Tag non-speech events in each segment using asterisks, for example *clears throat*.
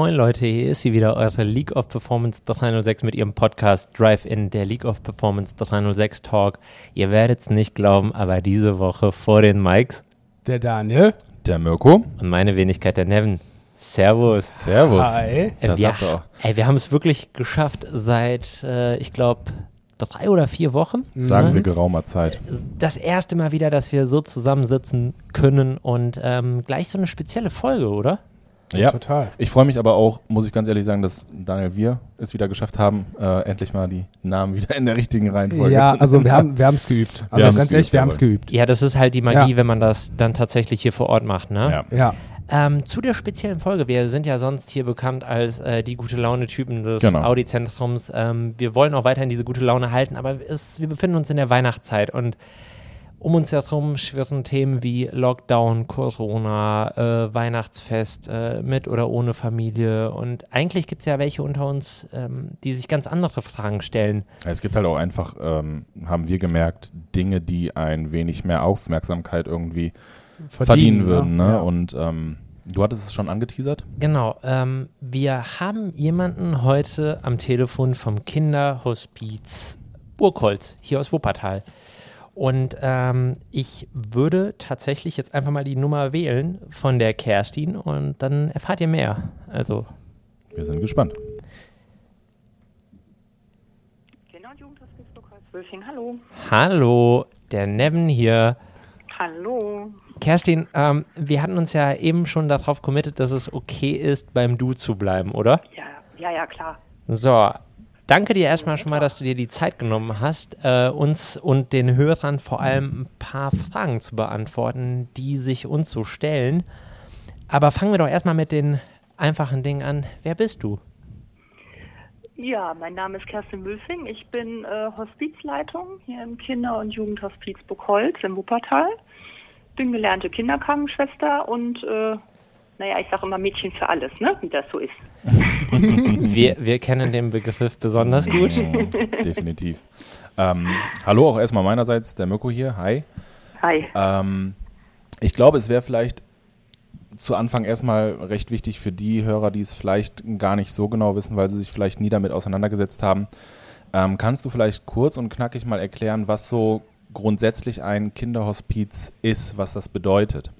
moin Leute, hier ist sie wieder, eure League of Performance 306 mit ihrem Podcast Drive-In, der League of Performance 306 Talk. Ihr werdet es nicht glauben, aber diese Woche vor den Mics Der Daniel. Der Mirko. und meine Wenigkeit der Nevin. Servus. Servus. Hi. Äh, Das wir, ey, wir haben es wirklich geschafft seit, äh, ich glaube, drei oder vier Wochen. Sagen ne? wir geraumer Zeit. Das erste Mal wieder, dass wir so zusammensitzen können und ähm, gleich so eine spezielle Folge, oder? Ja. Total. Ich freue mich aber auch, muss ich ganz ehrlich sagen, dass Daniel wir es wieder geschafft haben, äh, endlich mal die Namen wieder in der richtigen Reihenfolge Ja, also wir haben wir es geübt. Also ganz ehrlich, geübt, wir haben es geübt. Ja, das ist halt die Magie, Ja. wenn man das dann tatsächlich hier vor Ort macht, ne? Ja. Ja, Ähm, zu der speziellen Folge. Wir sind ja sonst hier bekannt als äh, die gute Laune-Typen des Genau. Audi-Zentrums. Ähm, wir wollen auch weiterhin diese gute Laune halten, aber es, wir befinden uns in der Weihnachtszeit und um uns herum schwirren Themen wie Lockdown, Corona, äh, Weihnachtsfest, äh, mit oder ohne Familie. Und eigentlich gibt es ja welche unter uns, ähm, die sich ganz andere Fragen stellen. Es gibt halt auch einfach, ähm, haben wir gemerkt, Dinge, die ein wenig mehr Aufmerksamkeit irgendwie verdienen, würden. Ne? Ja. Und ähm, du hattest es schon angeteasert. Genau, ähm, wir haben jemanden heute am Telefon vom Kinderhospiz Burgholz hier aus Wuppertal. Und ähm, ich würde tatsächlich jetzt einfach mal die Nummer wählen von der Kerstin und dann erfahrt ihr mehr. Also, Wir sind gespannt. Kinder- und. Hallo. hallo, der Nevin hier. Hallo. Kerstin, ähm, wir hatten uns ja eben schon darauf committet, dass es okay ist, beim Du zu bleiben, oder? Ja, ja, ja, klar. So, danke dir erstmal schon mal, dass du dir die Zeit genommen hast, äh, uns und den Hörern vor allem ein paar Fragen zu beantworten, die sich uns so stellen. Aber fangen wir doch erstmal mit den einfachen Dingen an. Wer bist du? Ja, mein Name ist Kerstin Wülfing. Ich bin äh, Hospizleitung hier im Kinder- und Jugendhospiz Buchholz im Wuppertal. Bin gelernte Kinderkrankenschwester und, äh, naja, ich sage immer Mädchen für alles, ne? Wie das so ist. *laughs* Wir, wir kennen den Begriff besonders gut. Mhm, *laughs* definitiv. Ähm, hallo auch erstmal meinerseits, der Mirko hier. Hi. Hi. Ähm, ich glaube, es wäre vielleicht zu Anfang erstmal recht wichtig für die Hörer, die es vielleicht gar nicht so genau wissen, weil sie sich vielleicht nie damit auseinandergesetzt haben. Ähm, kannst du vielleicht kurz und knackig mal erklären, was so grundsätzlich ein Kinderhospiz ist, was das bedeutet?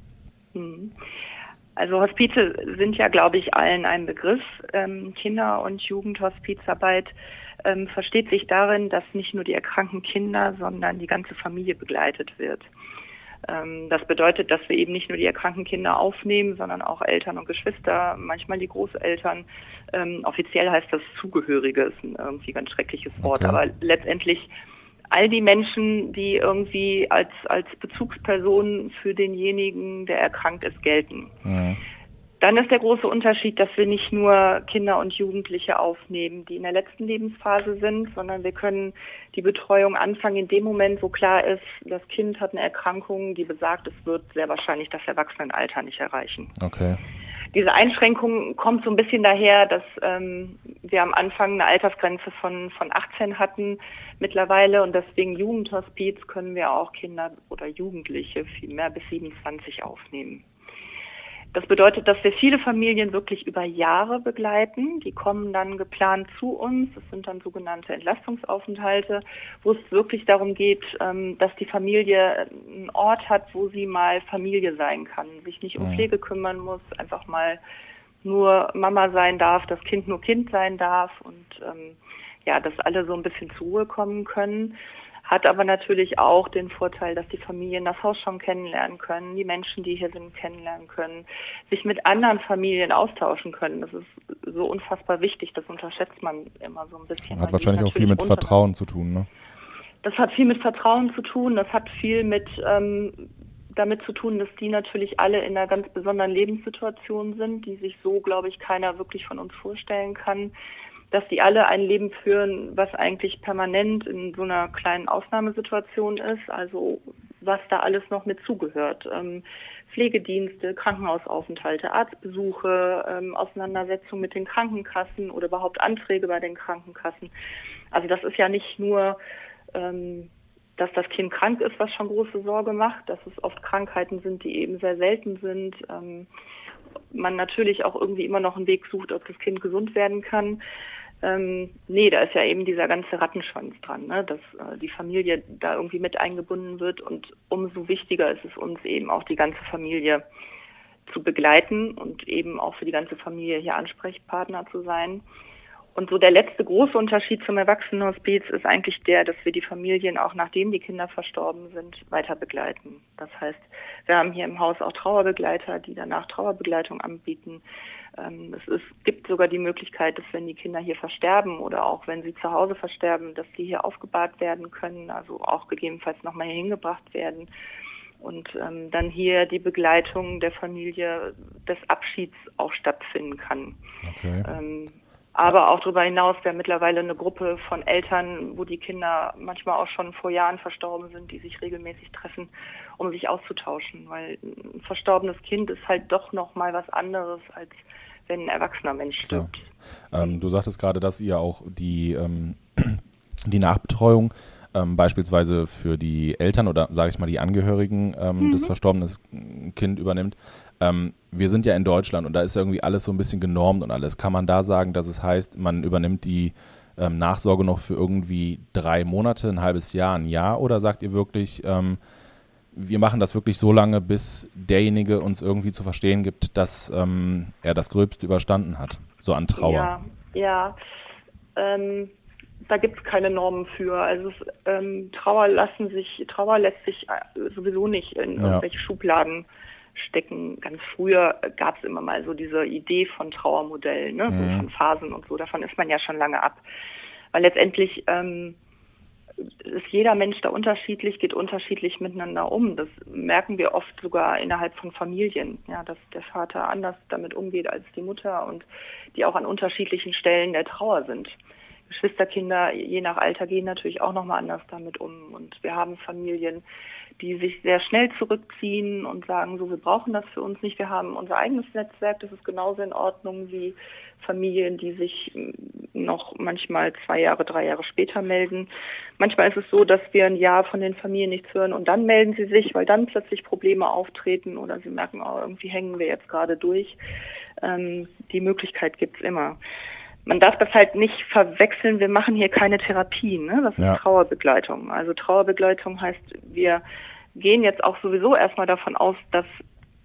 Also Hospize sind ja, glaube ich, allen ein Begriff. Ähm, Kinder- und Jugendhospizarbeit ähm, versteht sich darin, dass nicht nur die erkrankten Kinder, sondern die ganze Familie begleitet wird. Ähm, das bedeutet, dass wir eben nicht nur die erkrankten Kinder aufnehmen, sondern auch Eltern und Geschwister, manchmal die Großeltern. Ähm, offiziell heißt das Zugehörige, ist ein irgendwie ganz schreckliches Wort, Okay. aber letztendlich all die Menschen, die irgendwie als, als Bezugspersonen für denjenigen, der erkrankt ist, gelten. Dann ist der große Unterschied, dass wir nicht nur Kinder und Jugendliche aufnehmen, die in der letzten Lebensphase sind, sondern wir können die Betreuung anfangen in dem Moment, wo klar ist, das Kind hat eine Erkrankung, die besagt, es wird sehr wahrscheinlich das Erwachsenenalter nicht erreichen. Okay. Diese Einschränkung kommt so ein bisschen daher, dass ähm, wir am Anfang eine Altersgrenze von, von 18 hatten mittlerweile und deswegen Jugendhospiz können wir auch Kinder oder Jugendliche viel mehr bis 27 aufnehmen. Das bedeutet, dass wir viele Familien wirklich über Jahre begleiten. Die kommen dann geplant zu uns. Das sind dann sogenannte Entlastungsaufenthalte, wo es wirklich darum geht, ähm, dass die Familie einen Ort hat, wo sie mal Familie sein kann, sich nicht um Mhm. Pflege kümmern muss, einfach mal nur Mama sein darf, das Kind nur Kind sein darf und ähm, ja, dass alle so ein bisschen zur Ruhe kommen können. Hat aber natürlich auch den Vorteil, dass die Familien das Haus schon kennenlernen können, die Menschen, die hier sind, kennenlernen können, sich mit anderen Familien austauschen können. Das ist so unfassbar wichtig, das unterschätzt man immer so ein bisschen. Man Hat sieht wahrscheinlich auch viel mit Vertrauen zu tun, ne? das hat viel mit Vertrauen zu tun, das hat viel mit ähm, damit zu tun, dass die natürlich alle in einer ganz besonderen Lebenssituation sind, die sich so, glaube ich, keiner wirklich von uns vorstellen kann, dass die alle ein Leben führen, was eigentlich permanent in so einer kleinen Ausnahmesituation ist, also was da alles noch mit zugehört. Ähm, Pflegedienste, Krankenhausaufenthalte, Arztbesuche, ähm, Auseinandersetzung mit den Krankenkassen oder überhaupt Anträge bei den Krankenkassen. Also das ist ja nicht nur ähm, dass das Kind krank ist, was schon große Sorge macht, dass es oft Krankheiten sind, die eben sehr selten sind. Ähm, man natürlich auch irgendwie immer noch einen Weg sucht, ob das Kind gesund werden kann. Ähm, nee, da ist ja eben dieser ganze Rattenschwanz dran, ne? dass äh, die Familie da irgendwie mit eingebunden wird und umso wichtiger ist es uns eben auch die ganze Familie zu begleiten und eben auch für die ganze Familie hier Ansprechpartner zu sein. Und so der letzte große Unterschied zum Erwachsenenhospiz ist eigentlich der, dass wir die Familien auch nachdem die Kinder verstorben sind, weiter begleiten. Das heißt, wir haben hier im Haus auch Trauerbegleiter, die danach Trauerbegleitung anbieten. Ähm, es ist, gibt sogar die Möglichkeit, dass wenn die Kinder hier versterben oder auch wenn sie zu Hause versterben, dass sie hier aufgebahrt werden können, also auch gegebenenfalls nochmal hier hingebracht werden und ähm, dann hier die Begleitung der Familie des Abschieds auch stattfinden kann. Okay. Ähm, aber auch darüber hinaus, wir haben mittlerweile eine Gruppe von Eltern, wo die Kinder manchmal auch schon vor Jahren verstorben sind, die sich regelmäßig treffen, um sich auszutauschen. Weil ein verstorbenes Kind ist halt doch noch mal was anderes, als wenn ein erwachsener Mensch stirbt. Ähm, du sagtest gerade, dass ihr auch die, ähm, *clears throat* die Nachbetreuung ähm, beispielsweise für die Eltern oder sage ich mal die Angehörigen ähm, mhm. des verstorbenen Kind übernimmt. Ähm, wir sind ja in Deutschland und da ist irgendwie alles so ein bisschen genormt und alles. Kann man da sagen, dass es heißt, man übernimmt die ähm, Nachsorge noch für irgendwie drei Monate, ein halbes Jahr, ein Jahr? Oder sagt ihr wirklich, ähm, wir machen das wirklich so lange, bis derjenige uns irgendwie zu verstehen gibt, dass ähm, er das Gröbste überstanden hat, so an Trauer? Ja, ja. Ähm, da gibt es keine Normen für. Also ähm, Trauer lassen sich, Trauer lässt sich äh, sowieso nicht in ja. irgendwelche Schubladen stecken. Ganz früher gab es immer mal so diese Idee von Trauermodellen, ne? Mhm. so von Phasen und so. Davon ist man ja schon lange ab. Weil letztendlich ähm, ist jeder Mensch da unterschiedlich, geht unterschiedlich miteinander um. Das merken wir oft sogar innerhalb von Familien, ja, dass der Vater anders damit umgeht als die Mutter und die auch an unterschiedlichen Stellen der Trauer sind. Geschwisterkinder, je nach Alter, gehen natürlich auch nochmal anders damit um. Und wir haben Familien, die sich sehr schnell zurückziehen und sagen, so, wir brauchen das für uns nicht, wir haben unser eigenes Netzwerk, das ist genauso in Ordnung wie Familien, die sich noch manchmal zwei Jahre, drei Jahre später melden. Manchmal ist es so, dass wir ein Jahr von den Familien nichts hören und dann melden sie sich, weil dann plötzlich Probleme auftreten oder sie merken, oh, irgendwie hängen wir jetzt gerade durch. Ähm, die Möglichkeit gibt's immer man darf das halt nicht verwechseln. Wir machen hier keine Therapie, ne? Das ist ja. Trauerbegleitung. Also Trauerbegleitung heißt, wir gehen jetzt auch sowieso erstmal davon aus, dass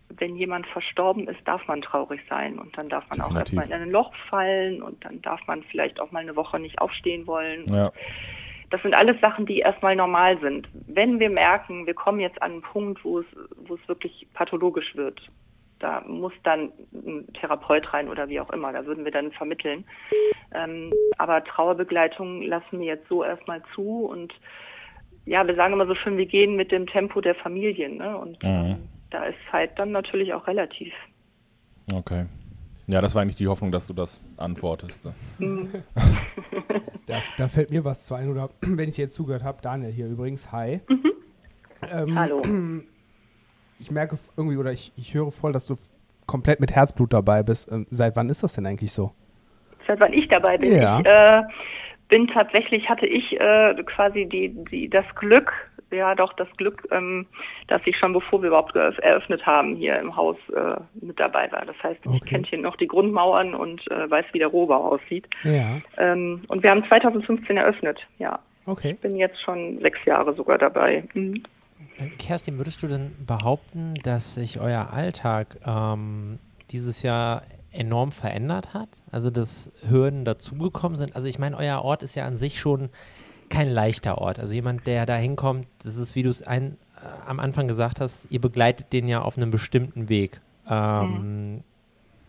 wenn jemand verstorben ist, darf man traurig sein und dann darf man Definitiv. auch erstmal in ein Loch fallen und dann darf man vielleicht auch mal eine Woche nicht aufstehen wollen. Ja. Das sind alles Sachen, die erstmal normal sind. Wenn wir merken, wir kommen jetzt an einen Punkt, wo es, wo es wirklich pathologisch wird, da muss dann ein Therapeut rein oder wie auch immer, da würden wir dann vermitteln. Ähm, aber Trauerbegleitung lassen wir jetzt so erstmal zu und ja, wir sagen immer so schön, wir gehen mit dem Tempo der Familien. Ne? Und mhm. Da ist Zeit dann natürlich auch relativ. Okay. Ja, das war eigentlich die Hoffnung, dass du das antwortest. Da, da, fällt mir was zu ein, oder *clears throat* wenn ich jetzt zugehört habe, Daniel hier übrigens, hi. Mhm. Ähm, Hallo. *clears throat* Ich merke irgendwie, oder ich, ich höre voll, dass du komplett mit Herzblut dabei bist. Ähm, seit wann ist das denn eigentlich so? Seit wann ich dabei bin? Ja. Ich, äh, bin tatsächlich, hatte ich äh, quasi die, die, das Glück, ja doch das Glück, ähm, dass ich schon bevor wir überhaupt eröffnet haben, hier im Haus äh, mit dabei war. Das heißt, okay. ich kenne hier noch die Grundmauern und äh, weiß, wie der Rohbau aussieht. Ja. Ähm, und wir haben 2015 eröffnet, ja. Okay. Ich bin jetzt schon sechs Jahre sogar dabei. Mhm. Kerstin, würdest du denn behaupten, dass sich euer Alltag ähm, dieses Jahr enorm verändert hat? Also, dass Hürden dazugekommen sind? Also, ich meine, euer Ort ist ja an sich schon kein leichter Ort. Also, jemand, der da hinkommt, das ist, wie du es äh, am Anfang gesagt hast, ihr begleitet den ja auf einem bestimmten Weg. Ähm, mhm.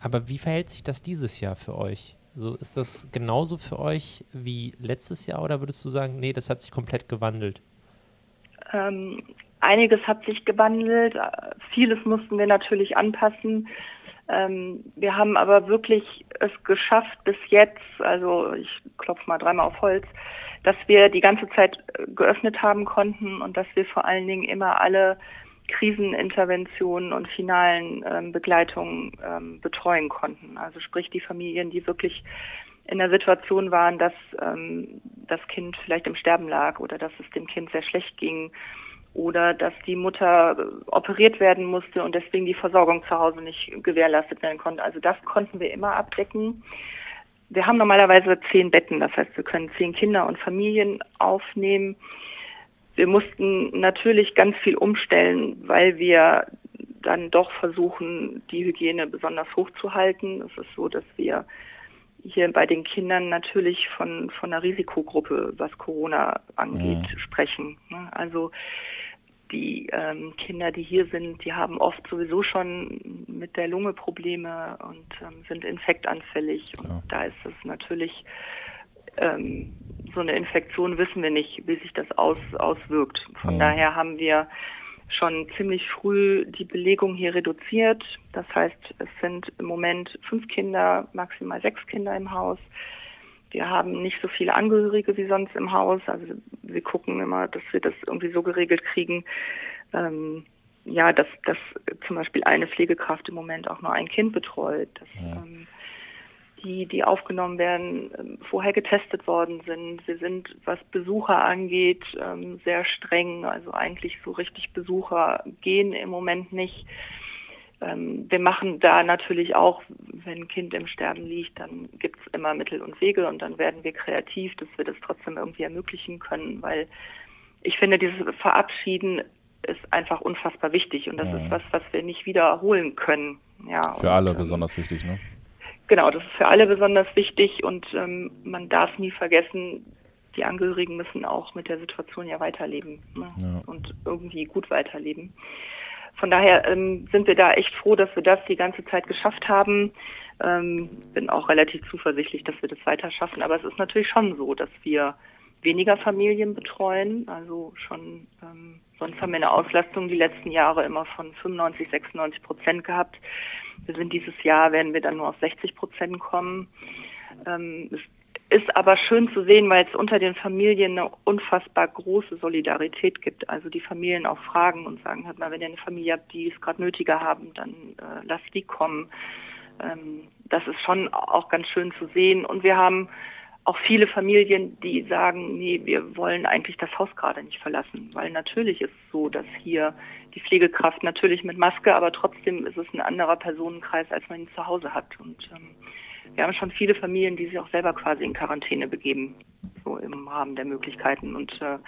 Aber wie verhält sich das dieses Jahr für euch? Also, ist das genauso für euch wie letztes Jahr oder würdest du sagen, nee, das hat sich komplett gewandelt? Ähm, einiges hat sich gewandelt. Vieles mussten wir natürlich anpassen. Ähm, wir haben aber wirklich es geschafft bis jetzt, also ich klopfe mal dreimal auf Holz, dass wir die ganze Zeit geöffnet haben konnten und dass wir vor allen Dingen immer alle Kriseninterventionen und finalen ähm, Begleitungen ähm, betreuen konnten. Also sprich die Familien, die wirklich in der Situation waren, dass ähm, das Kind vielleicht im Sterben lag oder dass es dem Kind sehr schlecht ging oder dass die Mutter operiert werden musste und deswegen die Versorgung zu Hause nicht gewährleistet werden konnte. Also das konnten wir immer abdecken. Wir haben normalerweise zehn Betten, das heißt, wir können zehn Kinder und Familien aufnehmen. Wir mussten natürlich ganz viel umstellen, weil wir dann doch versuchen, die Hygiene besonders hochzuhalten. Es ist so, dass wir hier bei den Kindern natürlich von, von einer Risikogruppe, was Corona angeht, mhm. sprechen. Ne? Also die ähm, Kinder, die hier sind, die haben oft sowieso schon mit der Lunge Probleme und ähm, sind infektanfällig. Und da ist es natürlich ähm, so eine Infektion, wissen wir nicht, wie sich das aus, auswirkt. Von mhm. daher haben wir schon ziemlich früh die Belegung hier reduziert. Das heißt, es sind im Moment fünf Kinder, maximal sechs Kinder im Haus. Wir haben nicht so viele Angehörige wie sonst im Haus. Also wir gucken immer, dass wir das irgendwie so geregelt kriegen, ähm, ja, dass, dass zum Beispiel eine Pflegekraft im Moment auch nur ein Kind betreut. Dass, ja. ähm, die, die aufgenommen werden, ähm, vorher getestet worden sind. Wir sind, was Besucher angeht, ähm, sehr streng. Also eigentlich so richtig Besucher gehen im Moment nicht. Ähm, wir machen da natürlich auch, wenn ein Kind im Sterben liegt, dann gibt es immer Mittel und Wege und dann werden wir kreativ, dass wir das trotzdem irgendwie ermöglichen können, weil ich finde, dieses Verabschieden ist einfach unfassbar wichtig und das ja. ist was, was wir nicht wiederholen können. Ja, Für und, alle besonders wichtig, ne? Genau, das ist für alle besonders wichtig und ähm, man darf nie vergessen, die Angehörigen müssen auch mit der Situation ja weiterleben ne? ja. und irgendwie gut weiterleben. Von daher ähm, sind wir da echt froh, dass wir das die ganze Zeit geschafft haben. Ähm, bin auch relativ zuversichtlich, dass wir das weiter schaffen. Aber es ist natürlich schon so, dass wir weniger Familien betreuen. Also schon, ähm, sonst haben wir eine Auslastung die letzten Jahre immer von 95, 96 Prozent gehabt. Wir sind dieses Jahr, werden wir dann nur auf 60 Prozent kommen. Ähm, es ist aber schön zu sehen, weil es unter den Familien eine unfassbar große Solidarität gibt. Also die Familien auch fragen und sagen, hört mal, wenn ihr eine Familie habt, die es gerade nötiger haben, dann äh, lasst die kommen. Ähm, das ist schon auch ganz schön zu sehen. Und wir haben auch viele Familien, die sagen, nee, wir wollen eigentlich das Haus gerade nicht verlassen, weil natürlich ist es so, dass hier die Pflegekraft natürlich mit Maske, aber trotzdem ist es ein anderer Personenkreis, als man ihn zu Hause hat. Und ähm, wir haben schon viele Familien, die sich auch selber quasi in Quarantäne begeben, so im Rahmen der Möglichkeiten. Und äh,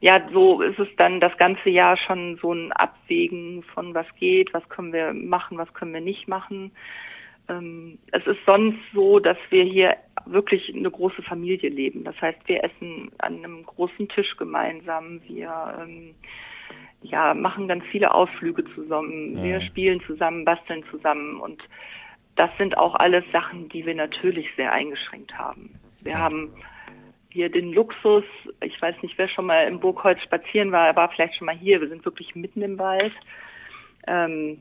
ja, so ist es dann das ganze Jahr schon so ein Abwägen von was geht, was können wir machen, was können wir nicht machen. Ähm, es ist sonst so, dass wir hier wirklich eine große Familie leben. Das heißt, wir essen an einem großen Tisch gemeinsam. Wir ähm, ja, machen ganz viele Ausflüge zusammen. Ja. Wir spielen zusammen, basteln zusammen und das sind auch alles Sachen, die wir natürlich sehr eingeschränkt haben. Wir ja. haben hier den Luxus, ich weiß nicht, wer schon mal im Burgholz spazieren war, er war vielleicht schon mal hier. Wir sind wirklich mitten im Wald. Ähm,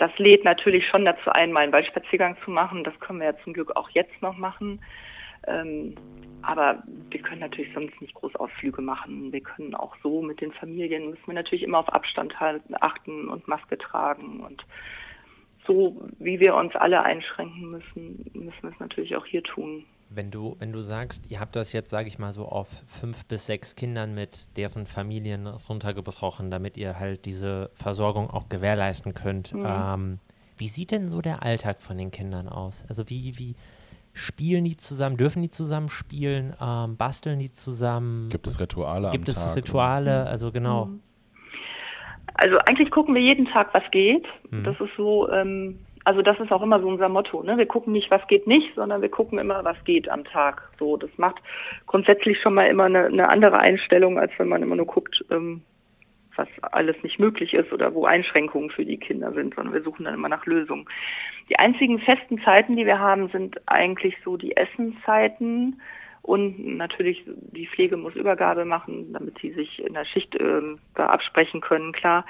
das lädt natürlich schon dazu ein, mal einen Waldspaziergang zu machen. Das können wir ja zum Glück auch jetzt noch machen. Ähm, aber wir können natürlich sonst nicht groß Ausflüge machen. Wir können auch so mit den Familien, müssen wir natürlich immer auf Abstand halten, achten und Maske tragen. Und so wie wir uns alle einschränken müssen, müssen wir es natürlich auch hier tun. Wenn du, wenn du sagst, ihr habt das jetzt, sage ich mal, so auf fünf bis sechs Kindern mit deren Familien runtergebrochen, damit ihr halt diese Versorgung auch gewährleisten könnt. Mhm. Ähm, wie sieht denn so der Alltag von den Kindern aus? Also wie, wie spielen die zusammen, dürfen die zusammen spielen, ähm, basteln die zusammen? Gibt es Rituale? Gibt es Tag, Rituale? Oder? Also genau. Mhm. Also eigentlich gucken wir jeden Tag, was geht. Mhm. Das ist so, ähm, also das ist auch immer so unser Motto. Ne? Wir gucken nicht, was geht nicht, sondern wir gucken immer, was geht am Tag. So, das macht grundsätzlich schon mal immer eine, eine andere Einstellung, als wenn man immer nur guckt, ähm, was alles nicht möglich ist oder wo Einschränkungen für die Kinder sind, sondern wir suchen dann immer nach Lösungen. Die einzigen festen Zeiten, die wir haben, sind eigentlich so die Essenszeiten und natürlich die Pflege muss Übergabe machen, damit sie sich in der Schicht äh, absprechen können, klar.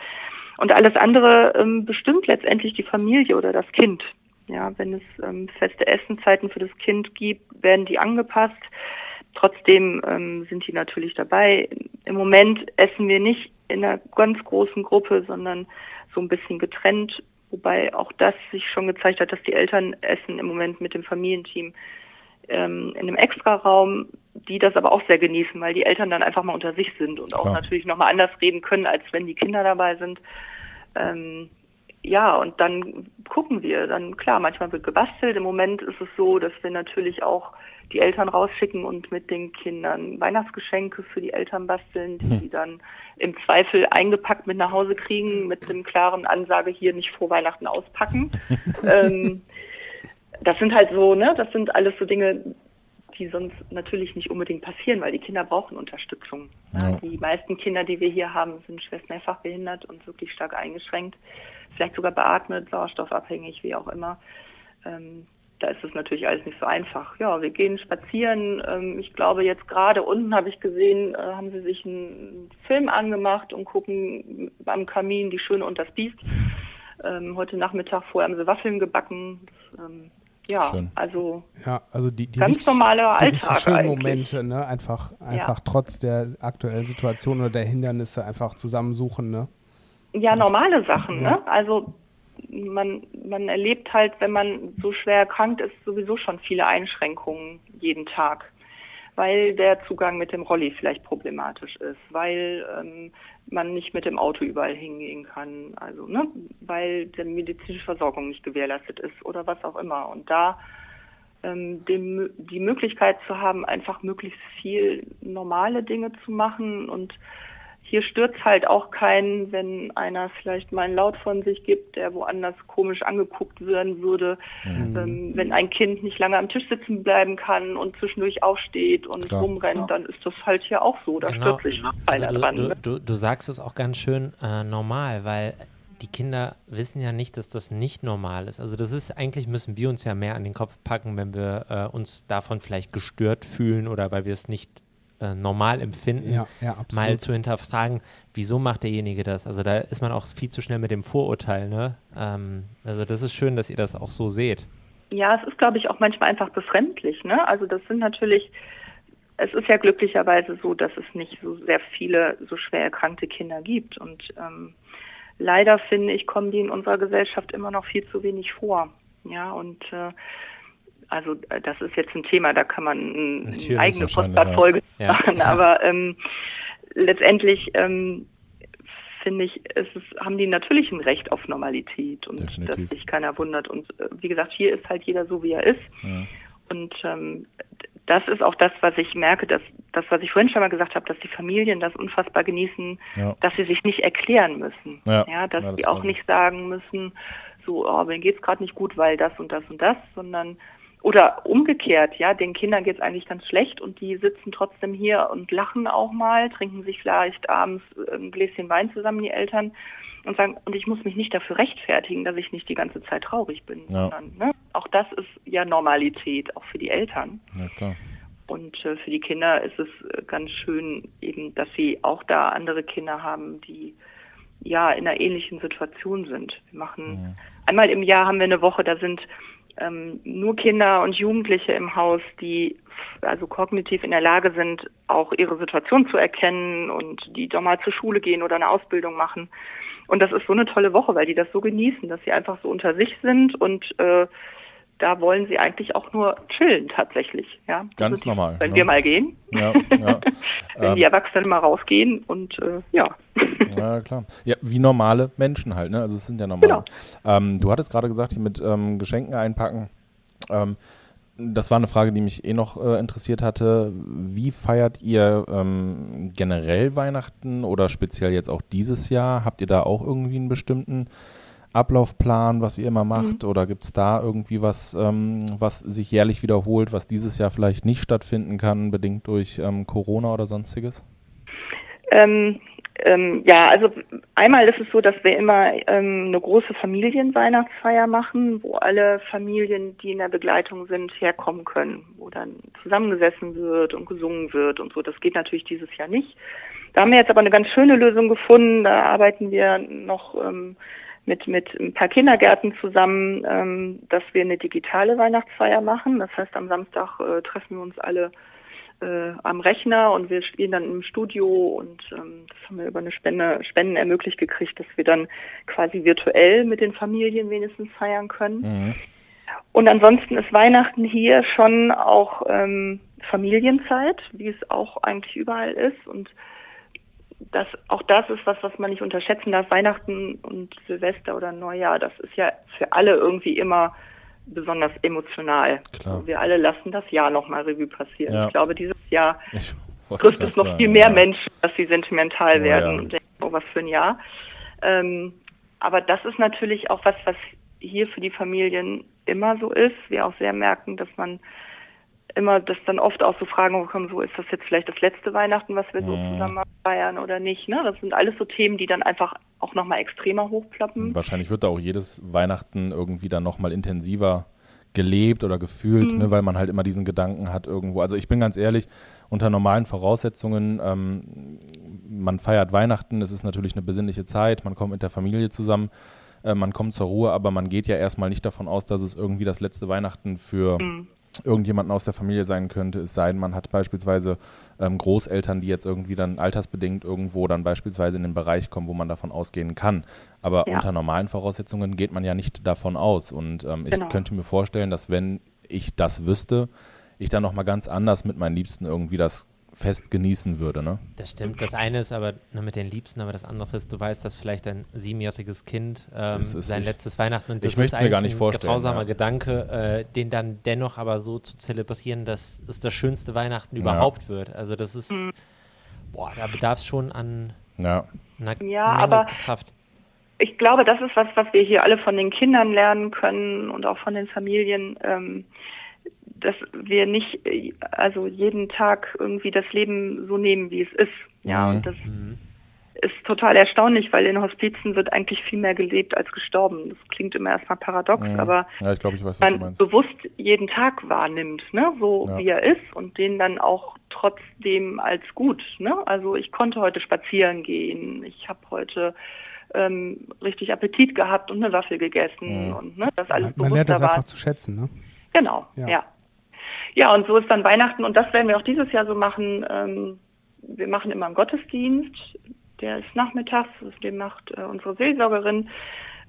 Und alles andere ähm, bestimmt letztendlich die Familie oder das Kind. Ja, wenn es ähm, feste Essenzeiten für das Kind gibt, werden die angepasst. Trotzdem ähm, sind die natürlich dabei. Im Moment essen wir nicht in einer ganz großen Gruppe, sondern so ein bisschen getrennt. Wobei auch das sich schon gezeigt hat, dass die Eltern essen im Moment mit dem Familienteam ähm, in einem Extraraum. die das aber auch sehr genießen, weil die Eltern dann einfach mal unter sich sind und auch Klar. natürlich nochmal anders reden können, als wenn die Kinder dabei sind. Ähm, ja, und dann gucken wir. Dann klar, manchmal wird gebastelt. Im Moment ist es so, dass wir natürlich auch die Eltern rausschicken und mit den Kindern Weihnachtsgeschenke für die Eltern basteln, die sie dann im Zweifel eingepackt mit nach Hause kriegen, mit dem klaren Ansage hier nicht vor Weihnachten auspacken. *laughs* ähm, das sind halt so, ne, das sind alles so Dinge, die sonst natürlich nicht unbedingt passieren, weil die Kinder brauchen Unterstützung. Ja. Die meisten Kinder, die wir hier haben, sind schwerst mehrfach behindert und wirklich stark eingeschränkt, vielleicht sogar beatmet, sauerstoffabhängig, wie auch immer. Ähm, da ist es natürlich alles nicht so einfach. Ja, wir gehen spazieren. Ähm, ich glaube, jetzt gerade unten habe ich gesehen, äh, haben sie sich einen Film angemacht und gucken am Kamin die Schöne und das Biest. Ähm, heute Nachmittag vorher haben sie Waffeln gebacken. Das, ähm, ja, Schön. also Ja, also die, die Ganz richtig- die richtig Alltag schönen eigentlich. Momente, ne? Einfach, einfach trotz der aktuellen Situation oder der Hindernisse einfach zusammensuchen, ne? Ja, normale Sachen, Ja. ne? Also man, man erlebt halt, wenn man so schwer erkrankt ist, sowieso schon viele Einschränkungen jeden Tag. Weil der Zugang mit dem Rolli vielleicht problematisch ist, weil ähm, man nicht mit dem Auto überall hingehen kann, also ne, weil die medizinische Versorgung nicht gewährleistet ist oder was auch immer. Und da ähm, dem, die Möglichkeit zu haben, einfach möglichst viel normale Dinge zu machen und hier stürzt halt auch keinen, wenn einer vielleicht mal einen Laut von sich gibt, der woanders komisch angeguckt werden würde. Ähm, wenn ein Kind nicht lange am Tisch sitzen bleiben kann und zwischendurch aufsteht und Klar. rumrennt, dann ist das halt hier auch so. Da Genau. stürzt sich keiner Also dran. du, ne? du, du, du sagst es auch ganz schön äh, normal, weil die Kinder wissen ja nicht, dass das nicht normal ist. Also das ist, eigentlich müssen wir uns ja mehr an den Kopf packen, wenn wir äh, uns davon vielleicht gestört fühlen oder weil wir es nicht äh, normal empfinden, Ja, ja, mal zu hinterfragen, wieso macht derjenige das? Also da ist man auch viel zu schnell mit dem Vorurteil, ne? Ähm, also das ist schön, dass ihr das auch so seht. Ja, es ist, glaube ich, auch manchmal einfach befremdlich. Ne? Also das sind natürlich, es ist ja glücklicherweise so, dass es nicht so sehr viele so schwer erkrankte Kinder gibt. Und ähm, leider finde ich, kommen die in unserer Gesellschaft immer noch viel zu wenig vor. Ja, und äh, also äh, das ist jetzt ein Thema, da kann man eine eigene Postkartfolge ja. machen. Ja. Aber ähm, letztendlich ähm, finde ich, es ist, haben die natürlich ein Recht auf Normalität und Definitiv. dass sich keiner wundert. Und äh, wie gesagt, hier ist halt jeder so, wie er ist. Ja. Und ähm, das ist auch das, was ich merke, dass das, was ich vorhin schon mal gesagt habe, dass die Familien das unfassbar genießen, Ja. dass sie sich nicht erklären müssen. Ja. dass Ja, das sie auch nicht sagen müssen, so, oh, mir geht's gerade nicht gut, weil das und das und das, sondern oder umgekehrt, ja, den Kindern geht's eigentlich ganz schlecht und die sitzen trotzdem hier und lachen auch mal, trinken sich vielleicht abends ein Gläschen Wein zusammen, die Eltern, und sagen, und ich muss mich nicht dafür rechtfertigen, dass ich nicht die ganze Zeit traurig bin, Ja. sondern ne, auch das ist ja Normalität, auch für die Eltern. ja, klar. Und äh, für die Kinder ist es äh, ganz schön eben, dass sie auch da andere Kinder haben, die ja in einer ähnlichen Situation sind. Wir machen einmal im Jahr haben wir eine Woche, da sind ähm, nur Kinder und Jugendliche im Haus, die also kognitiv in der Lage sind, auch ihre Situation zu erkennen und die doch mal zur Schule gehen oder eine Ausbildung machen. Und das ist so eine tolle Woche, weil die das so genießen, dass sie einfach so unter sich sind und äh, da wollen sie eigentlich auch nur chillen tatsächlich. Ja? Ganz Also normal, Wenn ne? wir mal gehen, Ja, *laughs* ja. wenn Ähm, die Erwachsenen mal rausgehen und äh, ja. Ja, klar. Ja, wie normale Menschen halt, ne? Also es sind ja normale. Genau. Ähm, du hattest gerade gesagt, hier mit ähm, Geschenken einpacken. Ähm, das war eine Frage, die mich eh noch äh, interessiert hatte. Wie feiert ihr ähm, generell Weihnachten oder speziell jetzt auch dieses Jahr? Habt ihr da auch irgendwie einen bestimmten Ablaufplan, was ihr immer macht? Oder gibt es da irgendwie was, ähm, was sich jährlich wiederholt, was dieses Jahr vielleicht nicht stattfinden kann, bedingt durch ähm, Corona oder sonstiges? Ähm, ähm, ja, also einmal ist es so, dass wir immer ähm, eine große Familienweihnachtsfeier machen, wo alle Familien, die in der Begleitung sind, herkommen können, wo dann zusammengesessen wird und gesungen wird und so. Das geht natürlich dieses Jahr nicht. Da haben wir jetzt aber eine ganz schöne Lösung gefunden. Da arbeiten wir noch ähm, mit, mit ein paar Kindergärten zusammen, ähm, dass wir eine digitale Weihnachtsfeier machen. Das heißt, am Samstag äh, treffen wir uns alle äh, am Rechner und wir spielen dann im Studio und ähm, das haben wir über eine Spende, Spenden ermöglicht gekriegt, dass wir dann quasi virtuell mit den Familien wenigstens feiern können. Mhm. Und ansonsten ist Weihnachten hier schon auch ähm, Familienzeit, wie es auch eigentlich überall ist. Und das, auch das ist was, was man nicht unterschätzen darf. Weihnachten und Silvester oder Neujahr, das ist ja für alle irgendwie immer besonders emotional. Klar. Wir alle lassen das Jahr nochmal Revue passieren. Ja. Ich glaube, dieses Jahr *laughs* trifft es noch sagen, viel mehr ja. Menschen, dass sie sentimental Oh, werden ja. und denken, oh, was für ein Jahr. Ähm, aber das ist natürlich auch was, was hier für die Familien immer so ist. Wir auch sehr merken, dass man immer, dass dann oft auch so Fragen kommen, so ist das jetzt vielleicht das letzte Weihnachten, was wir so Mhm. zusammen feiern oder nicht. Ne? Das sind alles so Themen, die dann einfach auch nochmal extremer hochploppen. Wahrscheinlich wird da auch jedes Weihnachten irgendwie dann nochmal intensiver gelebt oder gefühlt, Mhm. ne, weil man halt immer diesen Gedanken hat irgendwo. Also ich bin ganz ehrlich, unter normalen Voraussetzungen, ähm, man feiert Weihnachten, es ist natürlich eine besinnliche Zeit, man kommt mit der Familie zusammen, äh, man kommt zur Ruhe, aber man geht ja erstmal nicht davon aus, dass es irgendwie das letzte Weihnachten für Mhm. Irgendjemanden aus der Familie sein könnte, es sei denn, man hat beispielsweise ähm, Großeltern, die jetzt irgendwie dann altersbedingt irgendwo dann beispielsweise in den Bereich kommen, wo man davon ausgehen kann. Aber Ja. unter normalen Voraussetzungen geht man ja nicht davon aus. Und ähm, ich Genau. könnte mir vorstellen, dass wenn ich das wüsste, ich dann nochmal ganz anders mit meinen Liebsten irgendwie das Fest genießen würde. Ne? Das stimmt. Das eine ist aber nur mit den Liebsten, aber das andere ist, du weißt, dass vielleicht ein siebenjähriges Kind ähm, sein ich- letztes Weihnachten und ich das möchte ist mir gar nicht ein vorstellen, grausamer ja. Gedanke, äh, den dann dennoch aber so zu zelebrieren, dass es das schönste Weihnachten überhaupt wird. Also das ist, boah, da bedarf es schon an Ja. einer Ja, Menge aber- Kraft. ich glaube, das ist was, was wir hier alle von den Kindern lernen können und auch von den Familien, ähm, dass wir nicht, äh, also jeden Tag irgendwie das Leben so nehmen, wie es ist. Ja, Mhm. und das Mhm. ist total erstaunlich, weil in Hospizen wird eigentlich viel mehr gelebt als gestorben. Das klingt immer erstmal paradox, Mhm. aber ja, ich weiß, man bewusst jeden Tag wahrnimmt, ne, so Ja. wie er ist und den dann auch trotzdem als gut, ne? Also ich konnte heute spazieren gehen, ich habe heute ähm, richtig Appetit gehabt und eine Waffel gegessen Mhm. und ne, das alles Man, man lernt das war. einfach zu schätzen, ne? Genau, Ja. ja. Ja. und so ist dann Weihnachten und das werden wir auch dieses Jahr so machen. Ähm, wir machen immer einen Gottesdienst, der ist nachmittags, den macht äh, unsere Seelsorgerin.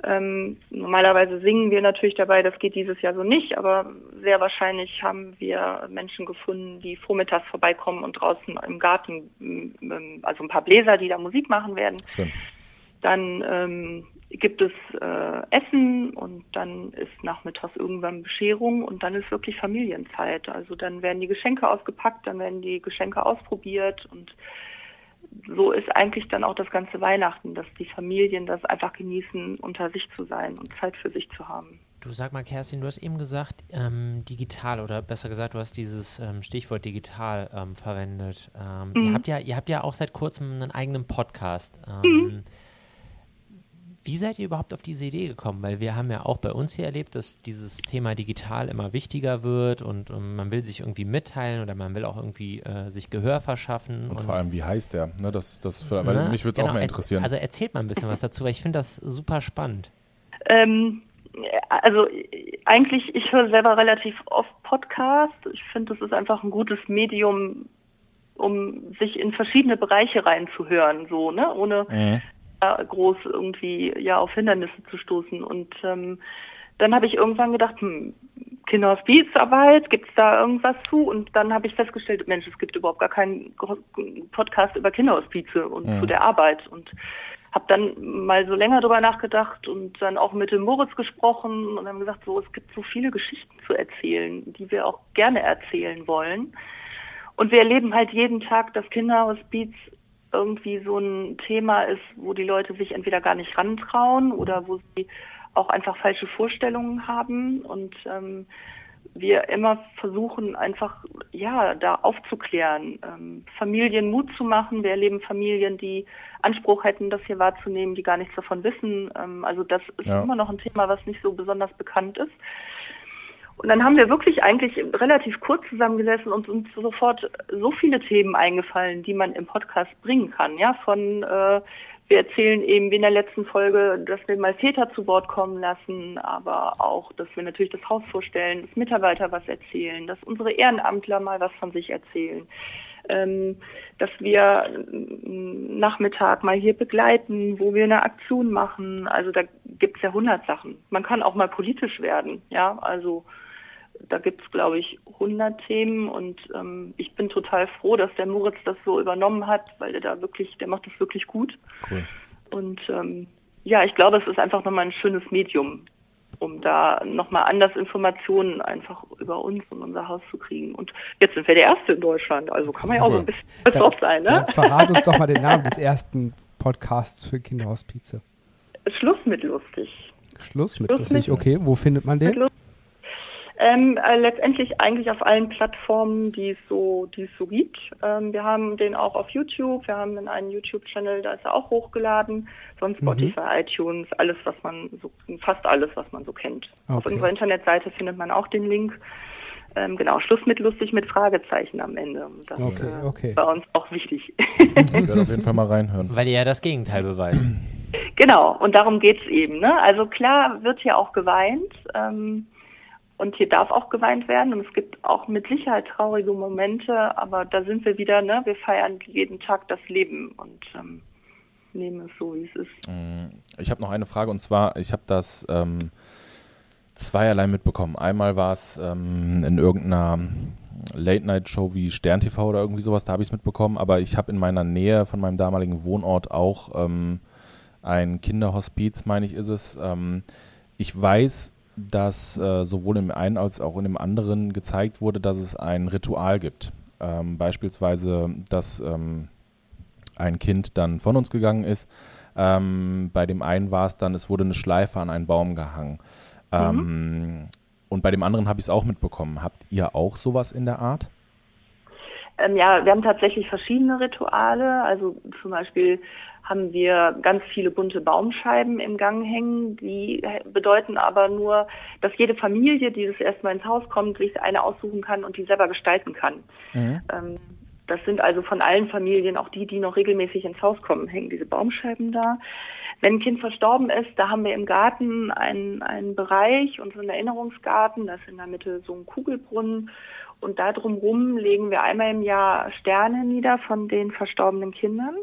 Ähm, normalerweise singen wir natürlich dabei, das geht dieses Jahr so nicht, aber sehr wahrscheinlich haben wir Menschen gefunden, die vormittags vorbeikommen und draußen im Garten, also ein paar Bläser, die da Musik machen werden. Schön. Dann ähm, gibt es äh, Essen und dann ist nachmittags irgendwann Bescherung und dann ist wirklich Familienzeit. Also dann werden die Geschenke ausgepackt, dann werden die Geschenke ausprobiert und so ist eigentlich dann auch das ganze Weihnachten, dass die Familien das einfach genießen, unter sich zu sein und Zeit für sich zu haben. Du sag mal, Kerstin, du hast eben gesagt, ähm, digital oder besser gesagt, du hast dieses ähm, Stichwort digital ähm, verwendet. Ähm, ihr, Mhm. habt ja, ihr habt ja auch seit kurzem einen eigenen Podcast. Mhm. Wie seid ihr überhaupt auf diese Idee gekommen? Weil wir haben ja auch bei uns hier erlebt, dass dieses Thema digital immer wichtiger wird und, ähm, man will sich irgendwie mitteilen oder man will auch irgendwie äh, sich Gehör verschaffen. Und vor allem, wie heißt der? Ne, das, das, für, weil ne? mich würde es Genau, auch mal interessieren. Also erzählt mal ein bisschen was dazu, weil ich finde das super spannend. Ähm, also eigentlich, ich höre selber relativ oft Podcasts. Ich finde, das ist einfach ein gutes Medium, um sich in verschiedene Bereiche reinzuhören, so, ne, ohne mhm. Äh, groß irgendwie ja auf Hindernisse zu stoßen. Und ähm, dann habe ich irgendwann gedacht, hm, Kinderhospizarbeit, gibt es da irgendwas zu? Und dann habe ich festgestellt, Mensch, es gibt überhaupt gar keinen Podcast über Kinderhospize und Mhm. zu der Arbeit. Und habe dann mal so länger drüber nachgedacht und dann auch mit dem Moritz gesprochen und haben gesagt, so es gibt so viele Geschichten zu erzählen, die wir auch gerne erzählen wollen. Und wir erleben halt jeden Tag, dass Kinderhospiz irgendwie so ein Thema ist, wo die Leute sich entweder gar nicht rantrauen oder wo sie auch einfach falsche Vorstellungen haben und ähm, wir immer versuchen einfach ja da aufzuklären, ähm, Familien Mut zu machen. Wir erleben Familien, die Anspruch hätten, das hier wahrzunehmen, die gar nichts davon wissen. Ähm, also das ist Ja. immer noch ein Thema, was nicht so besonders bekannt ist. Und dann haben wir wirklich eigentlich relativ kurz zusammengesessen und uns sofort so viele Themen eingefallen, die man im Podcast bringen kann. Ja, von äh, wir erzählen eben wie in der letzten Folge, dass wir mal Väter zu Wort kommen lassen, aber auch, dass wir natürlich das Haus vorstellen, dass Mitarbeiter was erzählen, dass unsere Ehrenamtler mal was von sich erzählen, ähm, dass wir ähm, Nachmittag mal hier begleiten, wo wir eine Aktion machen. Also da gibt's ja hundert Sachen. Man kann auch mal politisch werden, ja, also Da gibt es, glaube ich, 100 Themen und ähm, ich bin total froh, dass der Moritz das so übernommen hat, weil der da wirklich, der macht das wirklich gut. Cool. Und ähm, ja, ich glaube, es ist einfach nochmal ein schönes Medium, um da nochmal anders Informationen einfach über uns und unser Haus zu kriegen. Und jetzt sind wir der Erste in Deutschland, also kann man ja auch so ein bisschen stolz drauf sein, ne? Dann verrat uns doch mal den Namen des ersten Podcasts für Kinderhospize. Schluss mit lustig. Schluss mit Schluss lustig, mit- okay. Wo findet man den? Ähm, äh, letztendlich eigentlich auf allen Plattformen, die es so, die es so gibt. Ähm, wir haben den auch auf YouTube. Wir haben dann einen YouTube-Channel, da ist er auch hochgeladen. Sonst Spotify, iTunes, alles, was man so, fast alles, was man so kennt. Auf Okay. unserer Internetseite findet man auch den Link. Ähm, genau, Schluss mit lustig mit Fragezeichen am Ende. Das Okay, äh, okay. ist bei uns auch wichtig. *laughs* Ich werde auf jeden Fall mal reinhören. Weil ihr ja das Gegenteil beweist. Genau, und darum geht's eben. Ne? Also klar wird hier auch geweint ähm, und hier darf auch geweint werden und es gibt auch mit Sicherheit traurige Momente, aber da sind wir wieder, ne? wir feiern jeden Tag das Leben und ähm, nehmen es so, wie es ist. Ich habe noch eine Frage und zwar, ich habe das ähm, zweierlei mitbekommen. Einmal war es ähm, in irgendeiner Late-Night-Show wie Stern TV oder irgendwie sowas, da habe ich es mitbekommen, aber ich habe in meiner Nähe von meinem damaligen Wohnort auch ähm, ein Kinderhospiz, meine ich, ist es. Ähm, ich weiß, dass äh, sowohl im einen als auch in dem anderen gezeigt wurde, dass es ein Ritual gibt. Ähm, beispielsweise, dass ähm, ein Kind dann von uns gegangen ist. Ähm, bei dem einen war es dann, es wurde eine Schleife an einen Baum gehangen. Ähm, und bei dem anderen habe ich es auch mitbekommen. Habt ihr auch sowas in der Art? Ähm, ja, wir haben tatsächlich verschiedene Rituale. Also zum Beispiel haben wir ganz viele bunte Baumscheiben im Gang hängen. Die bedeuten aber nur, dass jede Familie, die das erstmal ins Haus kommt, sich eine aussuchen kann und die selber gestalten kann. Ähm, das sind also von allen Familien, auch die, die noch regelmäßig ins Haus kommen, hängen diese Baumscheiben da. Wenn ein Kind verstorben ist, da haben wir im Garten einen, einen Bereich, unseren Erinnerungsgarten, da ist in der Mitte so ein Kugelbrunnen und da drumherum legen wir einmal im Jahr Sterne nieder von den verstorbenen Kindern.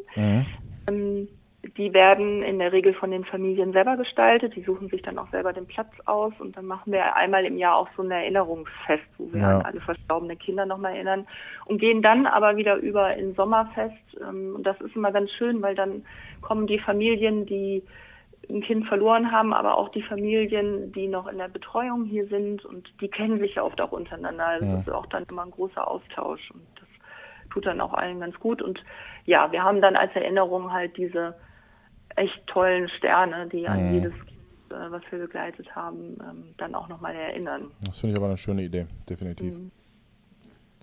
Ähm, die werden in der Regel von den Familien selber gestaltet. Die suchen sich dann auch selber den Platz aus und dann machen wir einmal im Jahr auch so ein Erinnerungsfest, wo wir Ja. an alle verstorbene Kinder nochmal erinnern und gehen dann aber wieder über in Sommerfest. Ähm, und das ist immer ganz schön, weil dann kommen die Familien, die ein Kind verloren haben, aber auch die Familien, die noch in der Betreuung hier sind und die kennen sich ja oft auch untereinander. Also Ja. das ist auch dann immer ein großer Austausch und das tut dann auch allen ganz gut. Und ja, wir haben dann als Erinnerung halt diese echt tollen Sterne, die an Mhm. jedes Kind, äh, was wir begleitet haben, ähm, dann auch nochmal erinnern. Das finde ich aber eine schöne Idee, definitiv.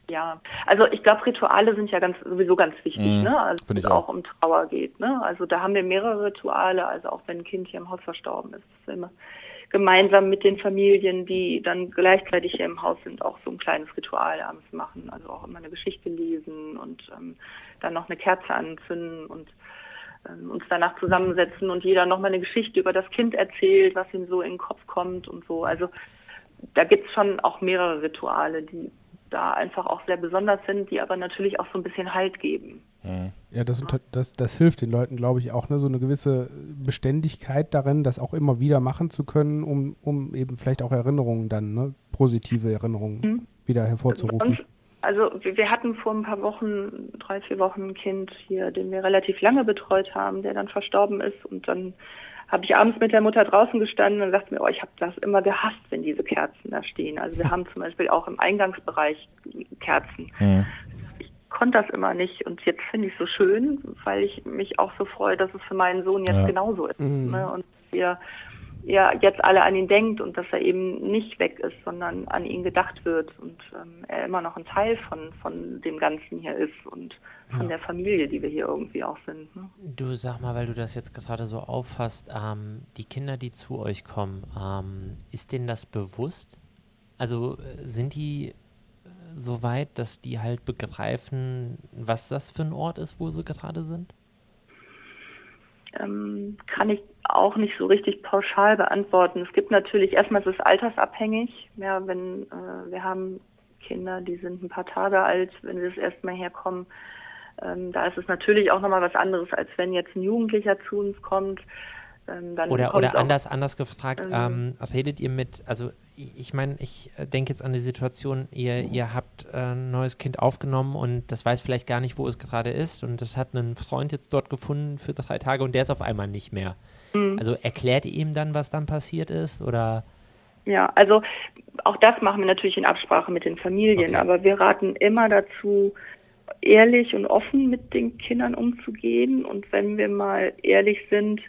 Ja, also ich glaube, Rituale sind ja ganz sowieso ganz wichtig, Mhm, ne? Also wenn es auch auch. um Trauer geht, ne? Also da haben wir mehrere Rituale, also auch wenn ein Kind hier im Haus verstorben ist, dass wir immer gemeinsam mit den Familien, die dann gleichzeitig hier im Haus sind, auch so ein kleines Ritual abends machen. Also auch immer eine Geschichte lesen und ähm, dann noch eine Kerze anzünden und ähm, uns danach zusammensetzen und jeder nochmal eine Geschichte über das Kind erzählt, was ihm so in den Kopf kommt und so. Also da gibt's schon auch mehrere Rituale, die da einfach auch sehr besonders sind, die aber natürlich auch so ein bisschen Halt geben. Ja, das, unter- das, das hilft den Leuten, glaube ich, auch, ne? so eine gewisse Beständigkeit darin, das auch immer wieder machen zu können, um, um eben vielleicht auch Erinnerungen dann, ne? positive Erinnerungen Mhm. wieder hervorzurufen. Und, also wir, wir hatten vor ein paar Wochen, drei, vier Wochen ein Kind hier, den wir relativ lange betreut haben, der dann verstorben ist und dann habe ich abends mit der Mutter draußen gestanden und sagte mir, oh, ich habe das immer gehasst, wenn diese Kerzen da stehen. Also wir *laughs* haben zum Beispiel auch im Eingangsbereich Kerzen. Mhm. Ich konnte das immer nicht und jetzt finde ich es so schön, weil ich mich auch so freue, dass es für meinen Sohn jetzt Ja. genauso ist. Mhm. Ne? Und wir ja jetzt alle an ihn denkt und dass er eben nicht weg ist, sondern an ihn gedacht wird und ähm, er immer noch ein Teil von, von dem Ganzen hier ist und von Ja. der Familie, die wir hier irgendwie auch sind. Ne? Du sag mal, weil du das jetzt gerade so auffasst, ähm, die Kinder, die zu euch kommen, ähm, ist denen das bewusst? Also äh, sind die äh, so weit, dass die halt begreifen, was das für ein Ort ist, wo sie gerade sind? ähm, kann ich auch nicht so richtig pauschal beantworten. Es gibt natürlich, erstmal ist es altersabhängig. Ja, wenn äh, wir haben Kinder, die sind ein paar Tage alt, wenn sie das erste Mal herkommen, ähm, da ist es natürlich auch nochmal was anderes, als wenn jetzt ein Jugendlicher zu uns kommt. ähm, Oder, oder auch- anders, anders gefragt, ähm, ähm, was redet ihr mit, also ich ich meine, ich äh, denke jetzt an die Situation, ihr, ihr habt äh, ein neues Kind aufgenommen und das weiß vielleicht gar nicht, wo es gerade ist und das hat einen Freund jetzt dort gefunden für drei Tage und der ist auf einmal nicht mehr. Mhm. Also erklärt ihr ihm dann, was dann passiert ist oder? Ja, also auch das machen wir natürlich in Absprache mit den Familien, Okay. aber wir raten immer dazu, ehrlich und offen mit den Kindern umzugehen. Und wenn wir mal ehrlich sind,